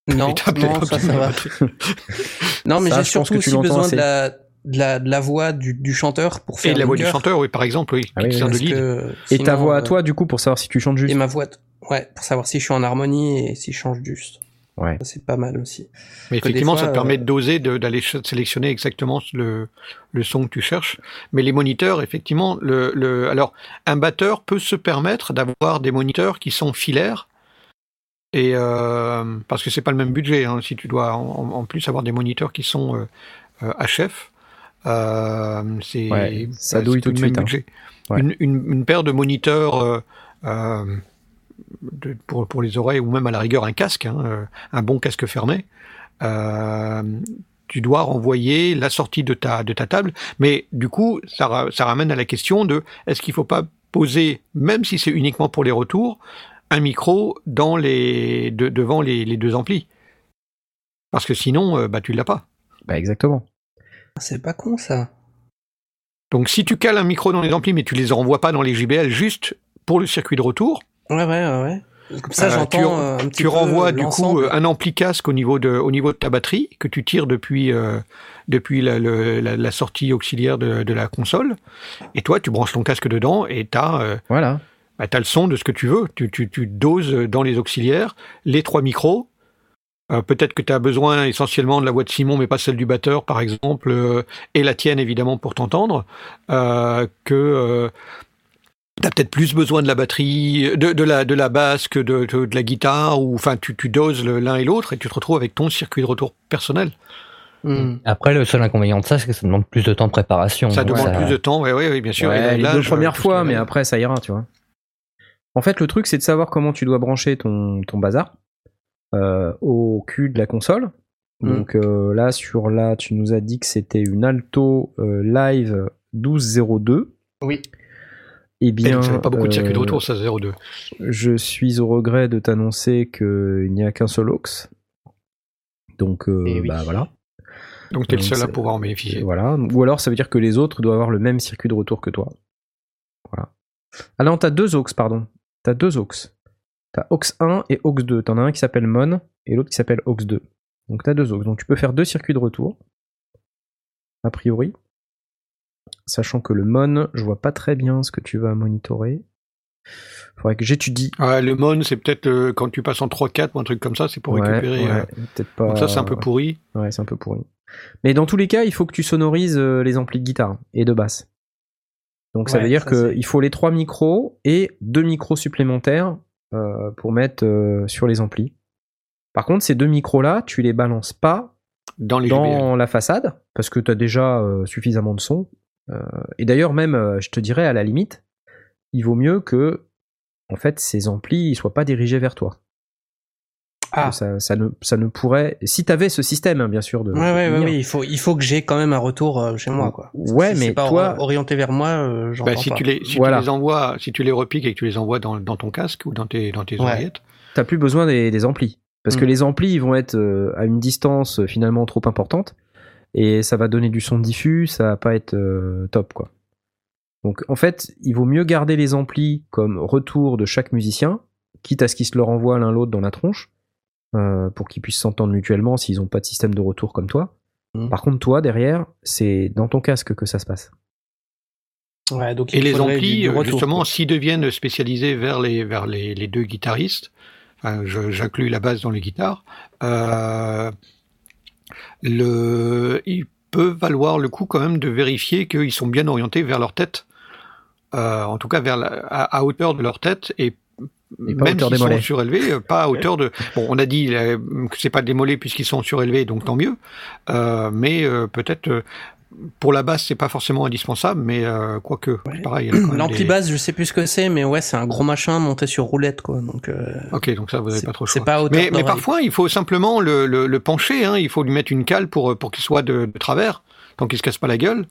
Non, non, ça, ça va. *laughs* Non, mais j'ai je pense surtout que tu aussi besoin assez. de la, de la, de la voix du, du chanteur pour faire Et de la voix du chanteur, oui, par exemple, oui, Ah oui, de parce lead. que Et ta voix à euh, toi, du coup, pour savoir si tu chantes juste. Et ma voix, ouais, pour savoir si je suis en harmonie et si je change juste. Ouais. C'est pas mal aussi. Mais effectivement, ça te permet euh, de doser, d'aller sélectionner exactement le, le son que tu cherches. Mais les moniteurs, effectivement, le, le, alors un batteur peut se permettre d'avoir des moniteurs qui sont filaires. Et euh, parce que c'est pas le même budget, hein, si tu dois en, en plus avoir des moniteurs qui sont euh, euh, HF, euh, c'est Ouais, ça c'est douille tout de suite, hein. Ouais. Une, une, une paire de moniteurs euh, euh, de- pour, pour les oreilles ou même à la rigueur un casque, hein, euh, un bon casque fermé, euh, tu dois renvoyer la sortie de ta, de ta table. Mais du coup, ça, ça ramène à la question de est-ce qu'il ne faut pas poser, même si c'est uniquement pour les retours, un micro dans les, de- devant les, les deux amplis Parce que sinon, euh, bah, tu ne l'as pas. Bah, exactement. C'est pas con, ça. Donc si tu cales un micro dans les amplis, mais tu les renvoies pas dans les JBL juste pour le circuit de retour, Ouais, ouais, ouais, ouais. Comme ça, Euh, j'entends tu- euh, un petit tu peu renvoies du coup euh, un ampli casque au niveau de au niveau de ta batterie que tu tires depuis euh, depuis la, le- la, la sortie auxiliaire de, de la console et toi tu branches ton casque dedans et tu as le son de ce que tu veux tu, tu, tu doses dans les auxiliaires les trois micros Euh, peut-être que tu as besoin essentiellement de la voix de Simon mais pas celle du batteur par exemple euh, et la tienne évidemment pour t'entendre euh, que euh, T'as peut-être plus besoin de la batterie, de, de la de la basse que de, de, de la guitare, ou enfin tu, tu doses le- l'un et l'autre et tu te retrouves avec ton circuit de retour personnel. Hmm. Après, le seul inconvénient de ça, c'est que ça demande plus de temps de préparation. Ça demande plus de temps, oui, oui, oui, bien sûr. Ouais, et les là, deux je- premières tout fois, mais après ça ira, tu vois. En fait, le truc, c'est de savoir comment tu dois brancher ton, ton bazar euh, au cul de la console. Mm. Donc euh, là, sur là, tu nous as dit que c'était une Alto euh, Live 1202. Oui. Eh Et bien, ça fait pas beaucoup de circuits de retour, ça 0,2. Je suis au regret de t'annoncer qu'il n'y a qu'un seul aux. Donc, Eh oui. bah voilà. Donc t'es le donc seul à pouvoir en bénéficier. Voilà. Ou alors ça veut dire que les autres doivent avoir le même circuit de retour que toi. Voilà. Ah non, t'as deux aux, pardon. T'as deux aux. T'as aux 1 et aux 2. T'en as un qui s'appelle Mon et l'autre qui s'appelle aux 2. Donc t'as deux aux. Donc tu peux faire deux circuits de retour. A priori. Sachant que le Mon, je vois pas très bien ce que tu vas monitorer. Faudrait que j'étudie. Ouais, le MON, c'est peut-être euh, quand tu passes en 3-4 ou un truc comme ça, c'est pour Ouais, récupérer. ouais, euh, peut-être pas. Donc ça, c'est un peu pourri. Ouais, c'est un peu pourri. Mais dans tous les cas, il faut que tu sonorises euh, les amplis de guitare et de basse. Donc ça Ouais, veut dire qu'il faut les trois micros et deux micros supplémentaires euh, pour mettre euh, sur les amplis. Par contre, ces deux micros-là, tu les balances pas Dans les JBL. dans la façade parce que tu as déjà euh, suffisamment de son. Et d'ailleurs, même, je te dirais, à la limite, il vaut mieux que en fait, ces amplis ils soient pas dirigés vers toi. Ah. Ça, ça ne, ça ne pourrait. Si tu avais ce système, hein, bien sûr, de. Ouais, ouais, de ouais, lumière. oui, il faut, il faut que j'ai quand même un retour euh, chez moi, quoi. Ouais, Si mais pas toi- orienté vers moi, euh, Bah, si pas. tu les, si Voilà. tu les envoies, si tu les repiques et que tu les envoies dans, dans ton casque ou dans tes, dans tes Ouais. oreillettes, t'as plus besoin des, des amplis. Parce que Mm. les amplis, ils vont être euh, à une distance euh, finalement trop importante. Et ça va donner du son diffus, ça va pas être euh, top, quoi. Donc en fait, il vaut mieux garder les amplis comme retour de chaque musicien, quitte à ce qu'ils se le renvoient l'un l'autre dans la tronche, euh, pour qu'ils puissent s'entendre mutuellement s'ils n'ont pas de système de retour comme toi. Mm. Par contre, toi, derrière, c'est dans ton casque que ça se passe. Ouais, donc il et les du- amplis, du euh, retour, justement, s'ils deviennent spécialisés vers les, vers les, les deux guitaristes, enfin, j'inclus la basse dans les guitares, euh, le, il peut valoir le coup quand même de vérifier qu'ils sont bien orientés vers leur tête, euh, en tout cas vers la, à, à hauteur de leur tête et Et pas même s'ils sont surélevés, euh, pas à hauteur de. Bon, on a dit euh, que c'est pas des mollets puisqu'ils sont surélevés, donc tant mieux. Euh, mais euh, peut-être euh, pour la basse, c'est pas forcément indispensable, mais euh, quoique, c'est pareil. il y a quand même L'ampli des- je sais plus ce que c'est, mais ouais, c'est un gros machin monté sur roulette, quoi. Donc, euh, Ok, donc ça, vous n'avez c'est pas trop choix. pas à hauteur Mais, mais parfois, il faut simplement le, le, le pencher. Hein, il faut lui mettre une cale pour, pour qu'il soit de, de travers, tant qu'il se casse pas la gueule.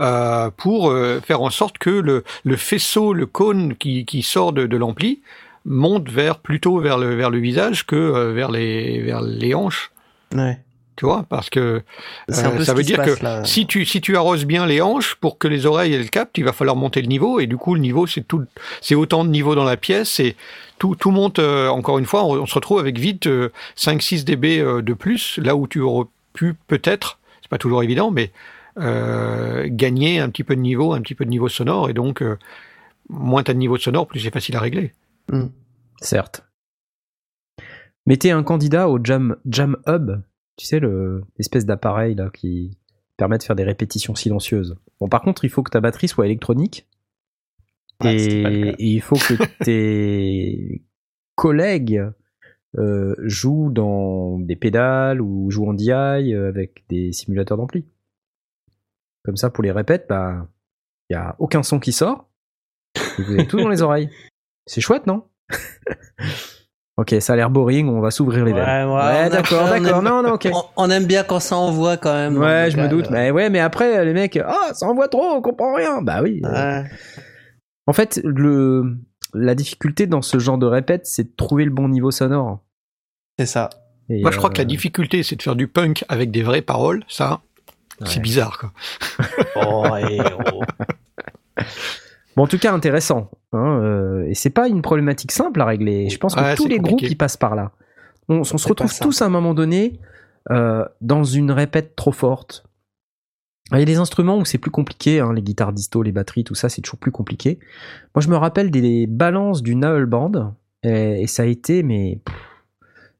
Euh, pour euh, faire en sorte que le, le faisceau, le cône qui, qui sort de, de l'ampli monte vers plutôt vers le, vers le visage que euh, vers les, vers les hanches. Ouais. Tu vois, parce que euh, ça veut dire passe, que là. si tu si tu arroses bien les hanches pour que les oreilles elles captent, il va falloir monter le niveau et du coup le niveau c'est tout c'est autant de niveaux dans la pièce et tout tout monte euh, encore une fois on, on se retrouve avec vite 5 6 dB euh, de plus là où tu aurais pu peut-être c'est pas toujours évident mais euh, gagner un petit peu de niveau, un petit peu de niveau sonore et donc euh, moins t'as de niveau sonore plus c'est facile à régler. Hmm. Certes. Mettez un candidat au Jam, Jam Hub, tu sais, le- l'espèce d'appareil là qui permet de faire des répétitions silencieuses. Bon, par contre, il faut que ta batterie soit électronique. Le et, il faut que *laughs* tes collègues euh, jouent dans des pédales ou jouent en DI avec des simulateurs d'ampli. Comme ça, pour les répètes, bah, il n'y a aucun son qui sort. Et vous avez tout dans les oreilles. *laughs* C'est chouette, non? *laughs* Ok, ça a l'air boring, on va s'ouvrir les Ouais, veines. ouais, Ouais, d'accord, d'accord. Non, non, ok. On, on aime bien quand ça envoie quand même. Ouais, je me doute. Mais ouais, mais après, les mecs, ah, ça envoie trop, on comprend rien. Bah oui. euh, Ouais. En fait, le, la difficulté dans ce genre de répète, c'est de trouver le bon niveau sonore. C'est ça. Et, Moi je crois que la euh, difficulté c'est de faire du punk avec des vraies paroles, ça ouais. c'est bizarre quoi. *laughs* Oh, et oh. Bon, en tout cas, intéressant. Hein, euh, et c'est pas une problématique simple à régler. Je pense que tous les compliqué. groupes y passent par là. On, on se retrouve tous à un moment donné euh, dans une répète trop forte. Il y a des instruments où c'est plus compliqué, hein, les guitares disto, les batteries, tout ça, c'est toujours plus compliqué. Moi, je me rappelle des balances du Naël Band, et, et ça a été mais pff,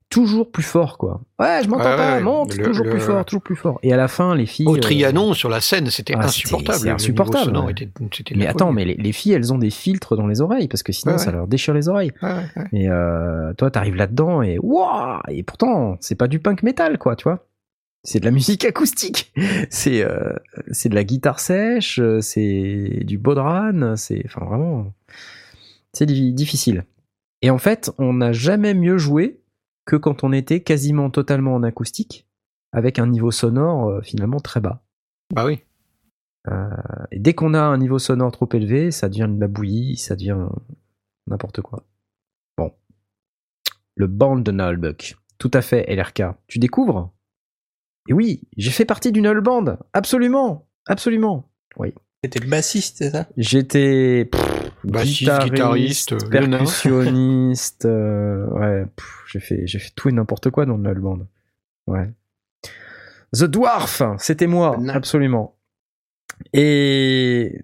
toujours plus fort, quoi. Ouais, je m'entends Ouais, pas, ouais, monte, le- toujours le- plus fort, toujours plus fort. Et à la fin, les filles. Au euh, Trianon, sur la scène, c'était ah, c'était- insupportable. insupportable, sonore ouais. était- c'était la Mais attends, folie. mais les, les filles, elles ont des filtres dans les oreilles parce que sinon, Ouais, ça ouais. leur déchire les oreilles. Ouais, ouais, ouais. Et euh, toi, t'arrives là-dedans et waouh Et pourtant, c'est pas du punk metal, quoi, tu vois. C'est de la musique *laughs* acoustique. C'est euh, c'est de la guitare sèche, euh, c'est du bodran, c'est enfin vraiment c'est di- difficile. Et en fait, on n'a jamais mieux joué que quand on était quasiment totalement en acoustique avec un niveau sonore euh, finalement très bas. Bah oui. Et dès qu'on a un niveau sonore trop élevé, ça devient de la bouillie, ça devient n'importe quoi. Bon. Le band de Nullbuck. Tout à fait, LRK. Tu découvres? Et oui, j'ai fait partie d'une Null Band. Absolument. Absolument. T'étais bassiste, c'est ça? J'étais Bassiste, guitariste, nain. percussionniste. euh, ouais, j'ai fait, j'ai fait tout et n'importe quoi dans le Null Band. Ouais. The Dwarf, c'était moi, absolument. Et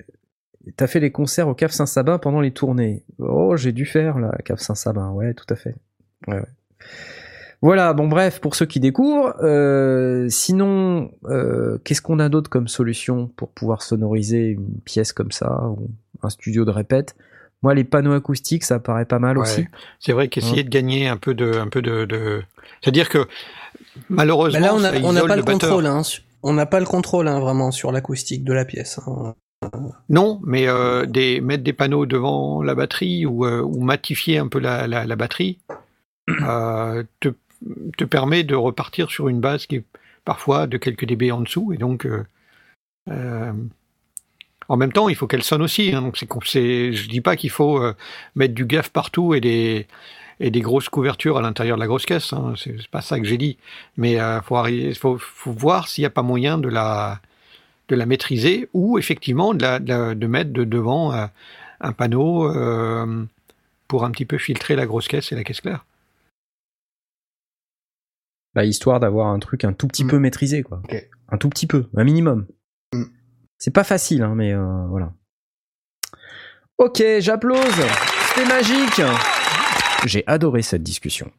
t'as fait les concerts au Cave Saint-Sabin pendant les tournées. Oh, j'ai dû faire la Cave Saint-Sabin, ouais, tout à fait. Ouais, ouais. Voilà, bon bref, pour ceux qui découvrent, euh, sinon, euh, qu'est-ce qu'on a d'autre comme solution pour pouvoir sonoriser une pièce comme ça, ou un studio de répète Moi, les panneaux acoustiques, ça paraît pas mal Ouais. aussi. C'est vrai qu'essayer de gagner un peu de, un peu de, de... c'est-à-dire que malheureusement, Bah là, on a- on n'a pas le contrôle, hein. On n'a pas le contrôle, hein, vraiment, sur l'acoustique de la pièce. hein. Non, mais euh, des, mettre des panneaux devant la batterie ou, euh, ou matifier un peu la, la, la batterie *coughs* euh, te, te permet de repartir sur une base qui est parfois de quelques dB en dessous. Et donc, euh, euh, en même temps, il faut qu'elle sonne aussi. Hein, donc, c'est, je dis pas qu'il faut euh, mettre du gaffe partout et des, et des grosses couvertures à l'intérieur de la grosse caisse. Hein, c'est, c'est pas ça que j'ai dit. Mais il faut, arri- faut, faut voir s'il n'y a pas moyen de la de la maîtriser ou effectivement de, la- de la- de mettre de devant euh, un panneau euh, pour un petit peu filtrer la grosse caisse et la caisse claire. Bah, histoire d'avoir un truc un tout petit Mm. peu maîtrisé, quoi. Un tout petit peu, un minimum. C'est pas facile, hein, mais euh, voilà. Ok, j'applause. C'était magique. J'ai adoré cette discussion.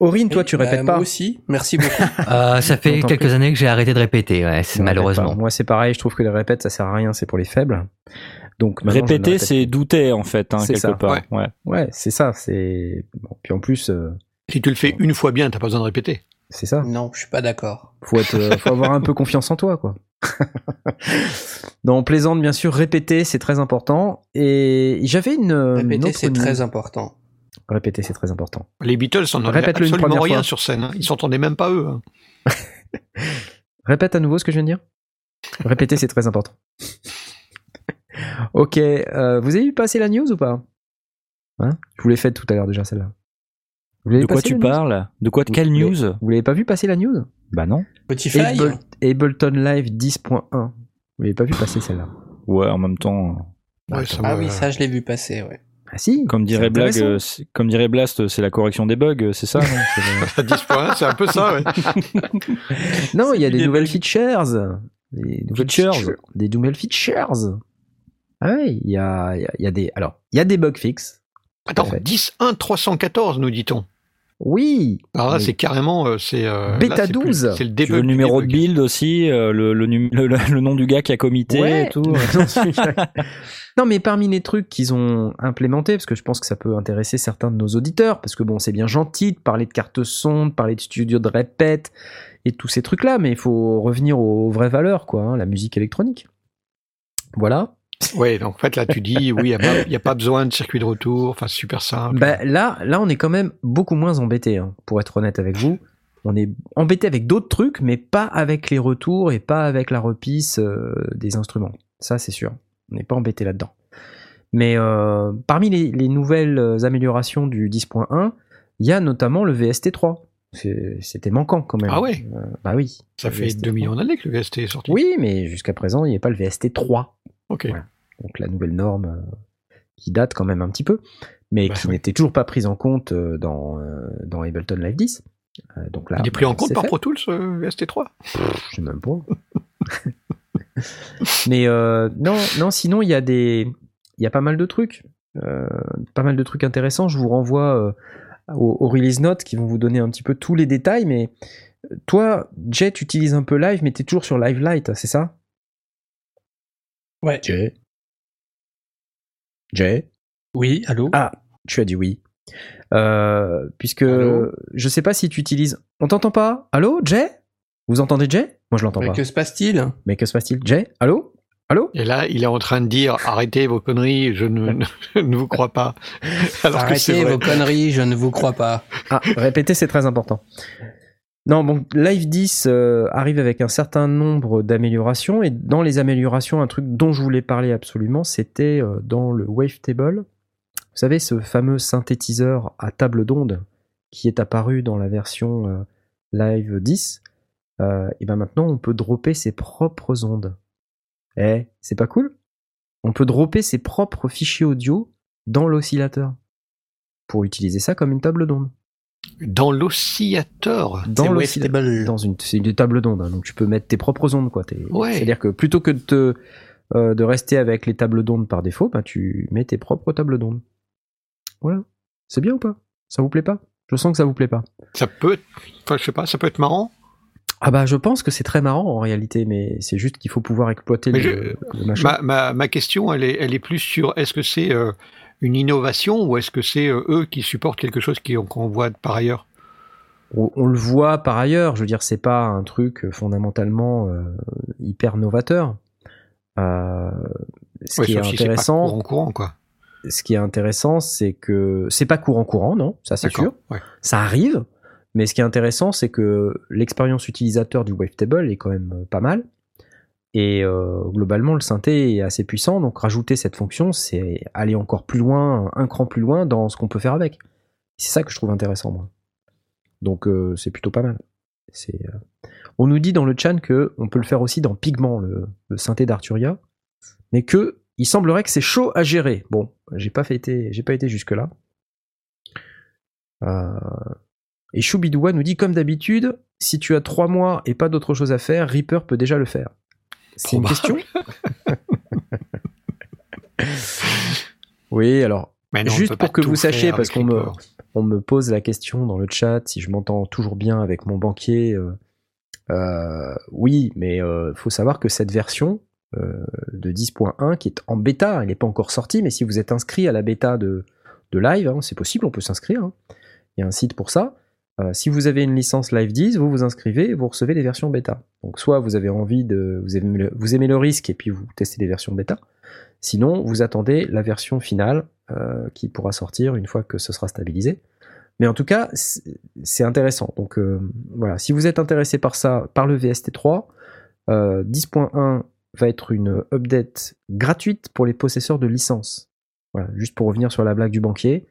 Aurine, toi, tu Bah, répètes Moi pas aussi, merci beaucoup. *laughs* Euh, ça fait quelques années que j'ai arrêté de répéter, ouais, malheureusement. Moi, c'est pareil. Je trouve que les répètes, ça sert à rien. C'est pour les faibles. Donc, Répéter, c'est douter en fait, hein, C'est quelque ça. part. Ouais. Ouais. Ouais, c'est ça. C'est bon, puis en plus, euh, Si tu le fais une fois bien, t'as pas besoin de répéter. c'est ça. non, je suis pas d'accord. Faut être, euh, faut avoir un peu confiance en toi, quoi. *laughs* non, plaisante, bien sûr. Répéter, c'est très important. Et j'avais une. une Répéter, autre c'est très important. Répéter, c'est très important. Les Beatles en une absolument première rien fois. sur scène. hein. Ils s'entendaient même pas eux. hein. *laughs* Répète à nouveau ce que je viens de dire? Répéter, c'est très important. *laughs* ok, euh, vous avez vu passer la news ou pas? Hein? Je vous l'ai faite tout à l'heure déjà celle-là. Vous De quoi tu parles? De quoi de quelle Vous- news? Vous l'avez pas vu passer la news? Bah non. Petit faille. Able- Ableton Live 10.1. Vous l'avez pas vu passer celle-là? Ouais, en même temps, Ouais, ça Ah me- oui, ça, je l'ai vu passer, ouais. Ah si comme dirait euh, comme Blast, c'est la correction des bugs, c'est ça non? *laughs* C'est- À 10 points, c'est un peu ça. ouais. *laughs* Non, il y a des nouvelles bugs. features. Des nouvelles Features. Des nouvelles features. Ah ouais, il y a, il y a- y a des. Alors, il y a des bugs fixes. Attends, fait. 10.1 314 nous dit-on. Oui. Alors là, Mais- c'est carrément, euh, c'est euh, là, plus- 12. C'est le début le numéro de build aussi, euh, le, le, num- le, le nom du gars qui a commité Ouais. et tout. *laughs* Non, celui-là. *laughs* non, mais parmi les trucs qu'ils ont implémentés, parce que je pense que ça peut intéresser certains de nos auditeurs, parce que bon, c'est bien gentil de parler de carte son, de parler de studio de répète et tous ces trucs-là, mais il faut revenir aux vraies valeurs, quoi, hein, la musique électronique. Voilà. Ouais, donc en fait là, tu dis, oui, il n'y a, pas- y a pas besoin de circuit de retour. Enfin, c'est super simple. Bah, là, là, on est quand même beaucoup moins embêté, hein, pour être honnête avec vous. On est embêté avec d'autres trucs, mais pas avec les retours et pas avec la repisse euh, des instruments. Ça, c'est sûr. On n'est pas embêté là-dedans. Mais euh, parmi les, les nouvelles améliorations du 10.1, il y a notamment le VST3. C'est- C'était manquant quand même. Ah ouais? Euh, Bah oui. ça fait VST3. 2 millions d'années que le VST est sorti. Oui, mais jusqu'à présent, il n'y a pas le VST3. Ok. Donc la nouvelle norme euh, qui date quand même un petit peu, mais Bah, qui n'était toujours pas prise en compte euh, dans, euh, dans Ableton Live 10. Euh, donc là, Il est pris en bah, compte c'est par. Pro Tools, euh, VST3 Je sais même pas. *laughs* mais euh, non, non, sinon il y a des, il y a pas mal de trucs, euh, pas mal de trucs intéressants. Je vous renvoie euh, au, au release note qui vont vous donner un petit peu tous les détails. Mais toi, Jay, tu utilises un peu Live, mais tu es toujours sur Live Lite, c'est ça? Ouais. Jay Jay Oui, allô? Ah, tu as dit oui. Euh, puisque Allô? je sais pas si tu utilises. On t'entend pas? Allô, Jay? Vous entendez Jay? Moi, je l'entends Mais pas. que se passe-t-il? Mais que se passe-t-il? Jay? Allô? Allô? Et là, il est en train de dire arrêtez vos conneries, je ne, *laughs* ne vous crois pas. Alors Arrêtez vos conneries, je ne vous crois pas. Ah, répéter, c'est très important. Non, bon, Live 10 euh, arrive avec un certain nombre d'améliorations, et dans les améliorations, un truc dont je voulais parler absolument, c'était euh, dans le Wavetable. Vous savez, ce fameux synthétiseur à table d'onde qui est apparu dans la version euh, Live 10, euh, et ben maintenant on peut dropper ses propres ondes. Eh, c'est pas cool? On peut dropper ses propres fichiers audio dans l'oscillateur pour utiliser ça comme une table d'onde. Dans l'oscillateur. Dans l'oscillateur. Une, c'est une table d'onde, hein, donc tu peux mettre tes propres ondes, quoi. T'es- Ouais. C'est-à-dire que plutôt que de, te, euh, de rester avec les tables d'onde par défaut, bah, tu mets tes propres tables d'onde. Voilà. C'est bien ou pas? Ça vous plaît pas? Je sens que ça vous plaît pas. Ça peut être, enfin, je sais pas, ça peut être marrant. Ah bah je pense que c'est très marrant en réalité, mais c'est juste qu'il faut pouvoir exploiter Mais le, le machin. Ma, ma, ma question, elle est, elle est plus sur est-ce que c'est euh, une innovation ou est-ce que c'est euh, eux qui supportent quelque chose qu'on voit par ailleurs? On, on le voit par ailleurs, je veux dire, c'est pas un truc fondamentalement euh, hyper novateur. Euh, ce Ouais, qui est intéressant, courant quoi. ce qui est intéressant, c'est que c'est pas courant courant, non, ça c'est sûr. Ouais. Ça arrive, mais ce qui est intéressant, c'est que l'expérience utilisateur du Wavetable est quand même euh, pas mal. Et euh, globalement, le synthé est assez puissant, donc rajouter cette fonction, c'est aller encore plus loin, un cran plus loin dans ce qu'on peut faire avec. C'est ça que je trouve intéressant, moi. Donc euh, c'est plutôt pas mal. Euh, On nous dit dans le chat que on peut le faire aussi dans Pigment, le, synthé d'Arturia, mais que il semblerait que c'est chaud à gérer. Bon, j'ai pas j'ai pas été jusque là. Et Choubidoua nous dit comme d'habitude, si tu as trois mois et pas d'autre chose à faire, Reaper peut déjà le faire. C'est une question *laughs* Oui, alors non, Juste pour que vous sachiez, parce qu'on me- Reaper. on me pose la question dans le chat si je m'entends toujours bien avec mon banquier. euh, euh, oui, mais il faut savoir que cette version euh, de 10.1 qui est en bêta, elle n'est pas encore sortie, mais si vous êtes inscrit à la bêta de, de live, hein, c'est possible, on peut s'inscrire. hein. Il y a un site pour ça. Euh, si vous avez une licence Live 10, vous vous inscrivez et vous recevez les versions bêta. Donc soit vous avez envie de... Vous aimez le, risque et puis vous testez les versions bêta. Sinon, vous attendez la version finale euh, qui pourra sortir une fois que ce sera stabilisé. Mais en tout cas, c'est intéressant. Donc euh, voilà, si vous êtes intéressé par ça, par le VST3, euh, 10.1 va être une update gratuite pour les possesseurs de licence. Voilà, juste pour revenir sur la blague du banquier.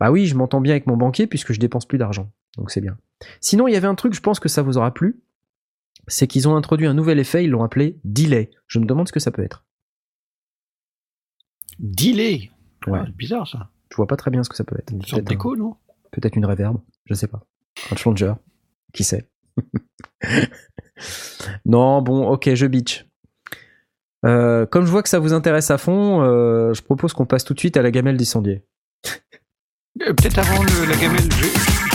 Bah oui, je m'entends bien avec mon banquier puisque je dépense plus d'argent. Donc c'est bien. Sinon, il y avait un truc, je pense que ça vous aura plu. C'est qu'ils ont introduit un nouvel effet, ils l'ont appelé delay. Je me demande ce que ça peut être. Delay? Ouais. Ah, bizarre ça. Je vois pas très bien ce que ça peut être. Une sorte Peut-être un- d'écho, non? Peut-être une reverb, je sais pas. Un changer, qui sait. *laughs* non, bon, ok, je bitch. Euh, comme je vois que ça vous intéresse à fond, euh, je propose qu'on passe tout de suite à la gamelle des sondiers. Euh, Peut-être avant le- la gamelle, je-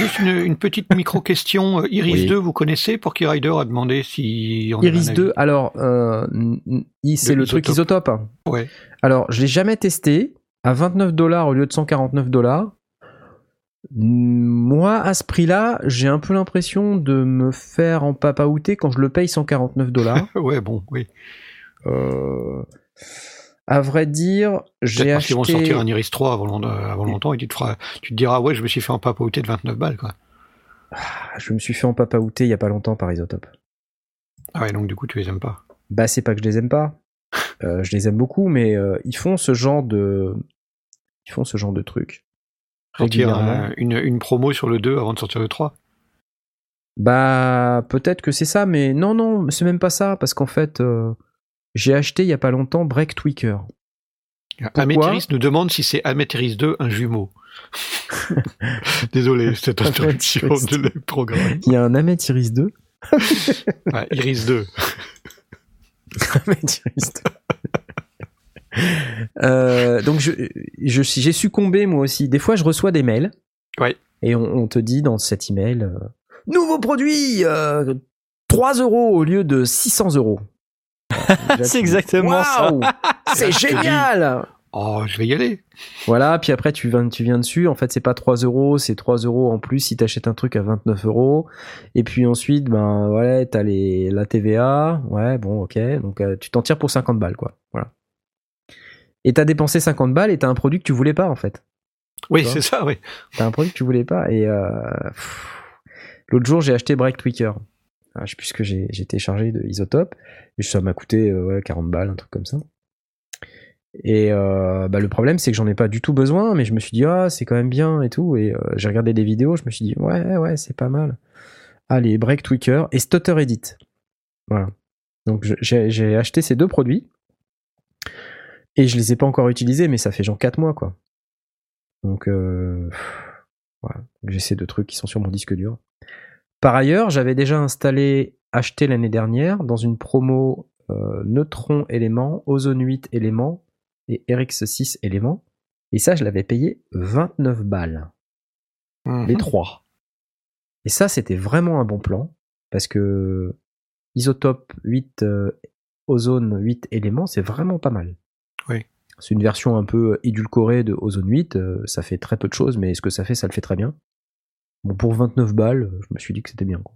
juste une, une petite micro-question. Euh, Iris Oui. 2, vous connaissez Porky Rider a demandé si... on Iris un 2, alors, euh, c'est le truc isotope. Ouais. Alors, je l'ai jamais testé. À 29 dollars au lieu de 149 dollars. Moi, à ce prix-là, j'ai un peu l'impression de me faire en papaouter quand je le paye 149 dollars. *laughs* ouais, bon, oui. Euh, à vrai dire, j'ai Peut-être parce qu'ils acheté. vont sortir un Iris 3 avant, long- avant longtemps et tu te, feras, tu te diras, ouais, je me suis fait un papaouté de 29 balles, quoi. Ah, Je me suis fait en papaouter il y a pas longtemps par Isotope. Ah ouais, donc du coup, tu les aimes pas. Bah, c'est pas que je les aime pas. *laughs* Euh, je les aime beaucoup, mais euh, ils font ce genre de, ils font ce genre de trucs. Sortir régulièrement. un- une, une promo sur le 2 avant de sortir le 3. Bah, peut-être que c'est ça, mais non, non, c'est même pas ça, parce qu'en fait, euh, j'ai acheté il y a pas longtemps Break Tweaker. Améthyris nous demande si c'est Améthyris 2 un jumeau. *laughs* Désolé, cette introduction de le programme. Il y a un Amethyris *laughs* 2. Ouais, Iris 2. Amethyris 2. Euh, donc je, je j'ai succombé moi aussi. Des fois, je reçois des mails. Ouais. Et on, on te dit dans cet email, euh, nouveau produit, euh, 3 euros au lieu de 600 euros. *laughs* C'est exactement ça. *laughs* C'est génial. Oh, je vais y aller. Voilà, puis après tu viens, tu viens dessus, en fait c'est pas 3 euros, c'est 3 euros en plus si t'achètes un truc à 29 euros. Et puis ensuite, ben ouais, t'as les, la TVA, ouais, bon ok, donc euh, tu t'en tires pour 50 balles quoi, voilà. Et t'as dépensé 50 balles et t'as un produit que tu voulais pas en fait. Oui, c'est ça, oui. T'as un produit que tu voulais pas et euh, l'autre jour j'ai acheté Break Tweaker. Ah, je sais de Isotope et ça m'a coûté euh, ouais, 40 balles, un truc comme ça. Et euh, bah, le problème, c'est que j'en ai pas du tout besoin, mais je me suis dit, ah, c'est quand même bien et tout. Et euh, j'ai regardé des vidéos, je me suis dit, ouais, ouais, c'est pas mal. Allez, Break Tweaker et Stutter Edit. Voilà. Donc j'ai acheté ces deux produits. Et je les ai pas encore utilisés, mais ça fait genre 4 mois, quoi. Donc, euh, voilà. J'ai ces deux trucs qui sont sur mon disque dur. Par ailleurs, j'avais déjà installé, acheté l'année dernière, dans une promo euh, Neutron élément, Ozone 8 élément et RX6 élément. Et ça, je l'avais payé 29 balles, Mhm. les trois. Et ça, c'était vraiment un bon plan, parce que Isotope 8, euh, Ozone 8 éléments, c'est vraiment pas mal. Oui. C'est une version un peu édulcorée de Ozone 8, euh, ça fait très peu de choses, mais ce que ça fait, ça le fait très bien. Bon, pour 29 balles, je me suis dit que c'était bien. quoi.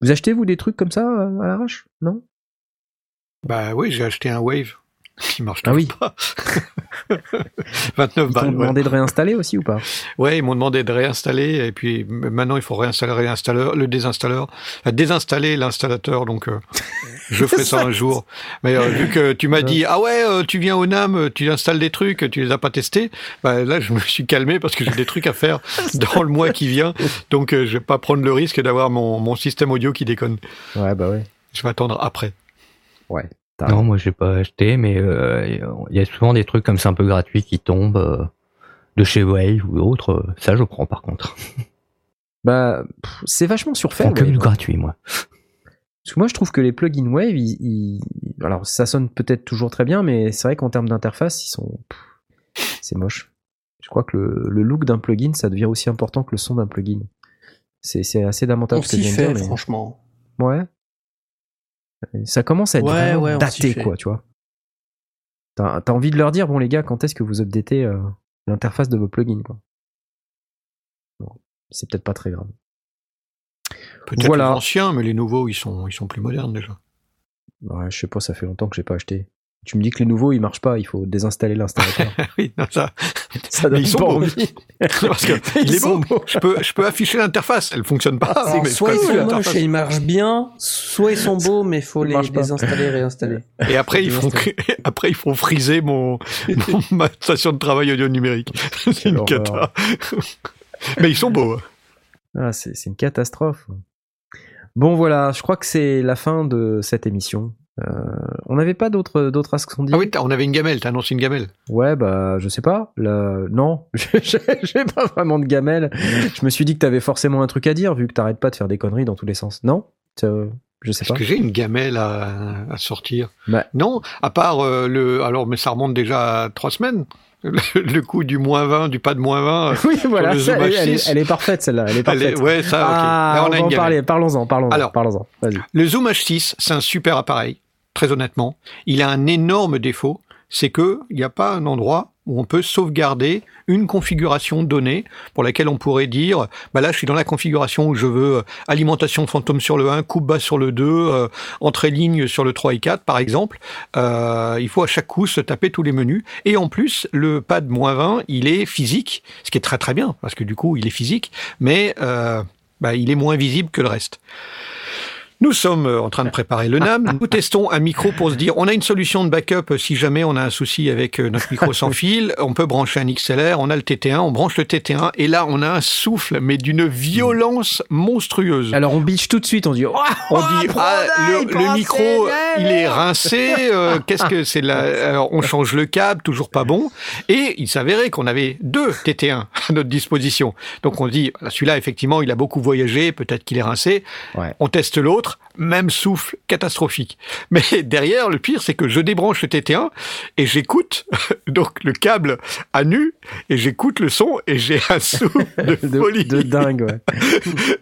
Vous achetez, vous, des trucs comme ça euh, à l'arrache? Non? Bah oui, j'ai acheté un Wave *laughs* qui marche Ah oui. pas. *laughs* 29 Ils t'ont balles. Ouais. demandé de réinstaller aussi ou pas? Ouais, ils m'ont demandé de réinstaller et puis maintenant il faut réinstaller le réinstalleur, le désinstalleur, enfin, désinstaller l'installateur. Donc euh, *laughs* je ferai ça un jour. Mais euh, vu que tu m'as dit ah ouais, euh, tu viens au NAM, tu installes des trucs, tu les as pas testés, bah là je me suis calmé parce que j'ai des trucs à faire dans le mois qui vient. Donc je vais pas prendre le risque d'avoir mon, mon système audio qui déconne. Ouais, bah ouais. Je vais attendre après. Ouais. T'as Non, moi j'ai pas acheté, mais euh, il y a souvent des trucs comme ça un peu gratuits qui tombent euh, de chez Wave ou autre. euh, Ça, je prends par contre. *laughs* Bah, pff, c'est vachement surfait. Wave. du gratuit, moi. Parce que moi, je trouve que les plugins Wave, ils, ils- alors ça sonne peut-être toujours très bien, mais c'est vrai qu'en termes d'interface, ils sont, pff, c'est moche. Je crois que le, le look d'un plugin, ça devient aussi important que le son d'un plugin. C'est, c'est assez lamentable On ce que je s'y fait, dire, mais- franchement. Ouais. Ça commence à être Ouais, vraiment ouais, on daté, quoi, tu vois. T'as, envie de leur dire, bon les gars, quand est-ce que vous updatez euh, l'interface de vos plugins, quoi? Bon, c'est peut-être pas très grave. Peut-être Voilà. les anciens, mais les nouveaux ils sont ils sont plus modernes déjà. Ouais, je sais pas, ça fait longtemps que j'ai pas acheté. Tu me dis que les nouveaux ils marchent pas, il faut désinstaller l'installateur. *laughs* oui, non, ça. ça Mais ils sont pas beaux. envie. *laughs* Parce que *laughs* Ils il est sont beau. Je peux je peux afficher l'interface, elle fonctionne pas. Alors, mais je soit ils sont moches et ils marchent bien, soit ils sont beaux, mais faut Ils les désinstaller et réinstaller. Et après, ils font, après, ils font friser mon, mon- ma station de travail audio numérique. C'est une cata. Mais ils sont beaux. hein. Ah, c'est une catastrophe. Bon voilà, je crois que c'est la fin de cette émission. Euh, on n'avait pas d'autres d'autres dit Ah oui, on avait une gamelle, t'as annoncé une gamelle. Ouais, bah, je sais pas. Là, non, *laughs* j'ai pas vraiment de gamelle. Je me suis dit que t'avais forcément un truc à dire, vu que t'arrêtes pas de faire des conneries dans tous les sens. Non Je sais Est-ce pas. que j'ai une gamelle à, à sortir? Bah. Non, à part euh, le. Alors, mais ça remonte déjà à trois semaines. Le, *laughs* le coup du moins 20, du pas de moins 20. euh, *laughs* Oui, voilà, le ça, elle, elle est, H6. elle est parfaite celle-là. Elle est elle parfaite. est- ouais, ça. Ah, Là, on, on a va une en gamelle. parler. Parlons-en, parlons-en. Alors. parlons-en. Vas-y. Le Zoom H6, c'est un super appareil, très honnêtement. Il a un énorme défaut, c'est que il n'y a pas un endroit où on peut sauvegarder une configuration donnée pour laquelle on pourrait dire, bah là, je suis dans la configuration où je veux euh, alimentation fantôme sur le 1, coupe bas sur le 2, euh, entrée ligne sur le 3 et 4, par exemple. Euh, il faut à chaque coup se taper tous les menus. Et en plus, le pad moins 20, il est physique, ce qui est très très bien, parce que du coup, il est physique, mais bah, il est moins visible que le reste. Nous sommes euh, en train de préparer le NAM. Nous testons un micro pour se dire, on a une solution de backup euh, si jamais on a un souci avec euh, notre micro sans *laughs* fil. On peut brancher un XLR, on a le TT1, on branche le TT1 et là on a un souffle, mais d'une violence monstrueuse. Alors on bitch tout de suite, on dit. Oh, *laughs* On dit ah, le, le micro il est rincé. euh, Qu'est-ce que c'est là *laughs* Alors on change le câble, toujours pas bon. Et il s'avérait qu'on avait deux TT1 à notre disposition. Donc on dit, celui-là, effectivement, il a beaucoup voyagé, peut-être qu'il est rincé. Ouais. On teste l'autre, même souffle catastrophique. Mais *laughs* derrière, le pire, c'est que je débranche le TT1 et j'écoute *laughs* donc le câble à nu et j'écoute le son et j'ai un *laughs* souffle de, de, folie. de dingue, ouais.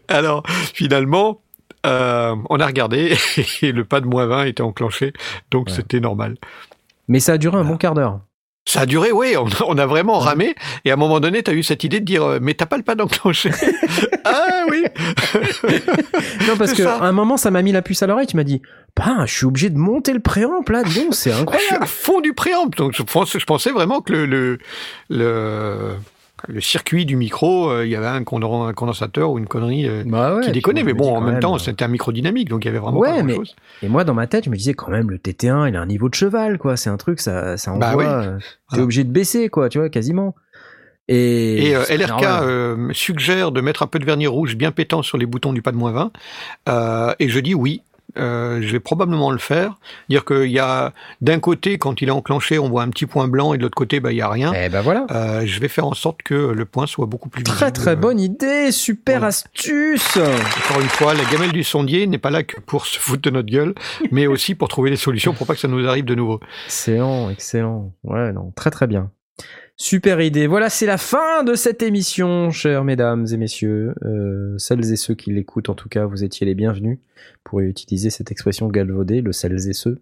Alors, finalement, euh, on a regardé et le pas de moins 20 était enclenché, donc Ouais. c'était normal. Mais ça a duré un bon quart d'heure. Ça a duré, oui, on, on a vraiment ramé, et à un moment donné, tu as eu cette idée de dire, euh, mais t'as pas le pas d'enclencher *laughs* Ah oui Non, parce C'est que ça. à un moment, ça m'a mis la puce à l'oreille. Tu m'as dit, bah, je suis obligé de monter le préamp là, dis donc, c'est Je suis incroyable. à fond du préamp, donc je, pensais vraiment que le, le, le, le circuit du micro, euh, il y avait un, condensateur ou une connerie euh, Bah ouais, qui déconnait, mais bon, en même temps, c'était un micro dynamique, donc il y avait vraiment Ouais, pas mais- grand-chose. Et moi, dans ma tête, je me disais quand même, le TT1, il a un niveau de cheval, quoi. C'est un truc, ça, ça envoie. Bah oui. euh, T'es obligé de baisser, quoi, tu vois, quasiment. Et, euh, LRK euh, suggère de mettre un peu de vernis rouge bien pétant sur les boutons du pas de moins 20. Euh, et je dis oui. Euh, je vais probablement le faire. Dire qu'il y a d'un côté, quand il est enclenché, on voit un petit point blanc et de l'autre côté, bah, il y a rien. Eh ben voilà. Euh, je vais faire en sorte que le point soit beaucoup plus Très visible. très bonne idée, super Voilà. astuce. Encore une fois, la gamelle du sondier n'est pas là que pour se foutre de notre gueule, mais aussi pour trouver des solutions pour pas que ça nous arrive de nouveau. Excellent, excellent. Ouais, non, très très bien. Super idée. Voilà, c'est la fin de cette émission, chères mesdames et messieurs. Euh, celles et ceux qui l'écoutent, en tout cas, vous étiez les bienvenus pour utiliser cette expression galvaudée, le celles et ceux.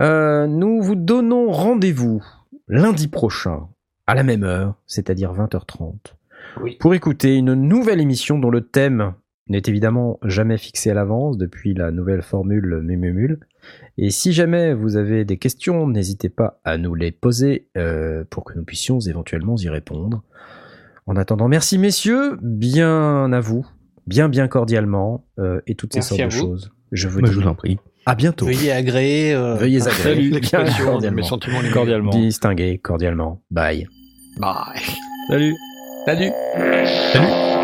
Euh, nous vous donnons rendez-vous lundi prochain, à la même heure, c'est-à-dire 20h30, Oui. pour écouter une nouvelle émission dont le thème n'est évidemment jamais fixé à l'avance depuis la nouvelle formule Mumumul. Et si jamais vous avez des questions, n'hésitez pas à nous les poser euh, pour que nous puissions éventuellement y répondre. En attendant, merci messieurs, bien à vous, bien bien cordialement, euh, et toutes ces sortes de vous. choses. Je vous Bah, dis je vous en prie. à bientôt. Veuillez agréer. euh, Veuillez agréer. Salut. Bien mes cordialement. sentiments Cordialement. Distinguer cordialement. Bye. Bye. Salut. Salut. Salut.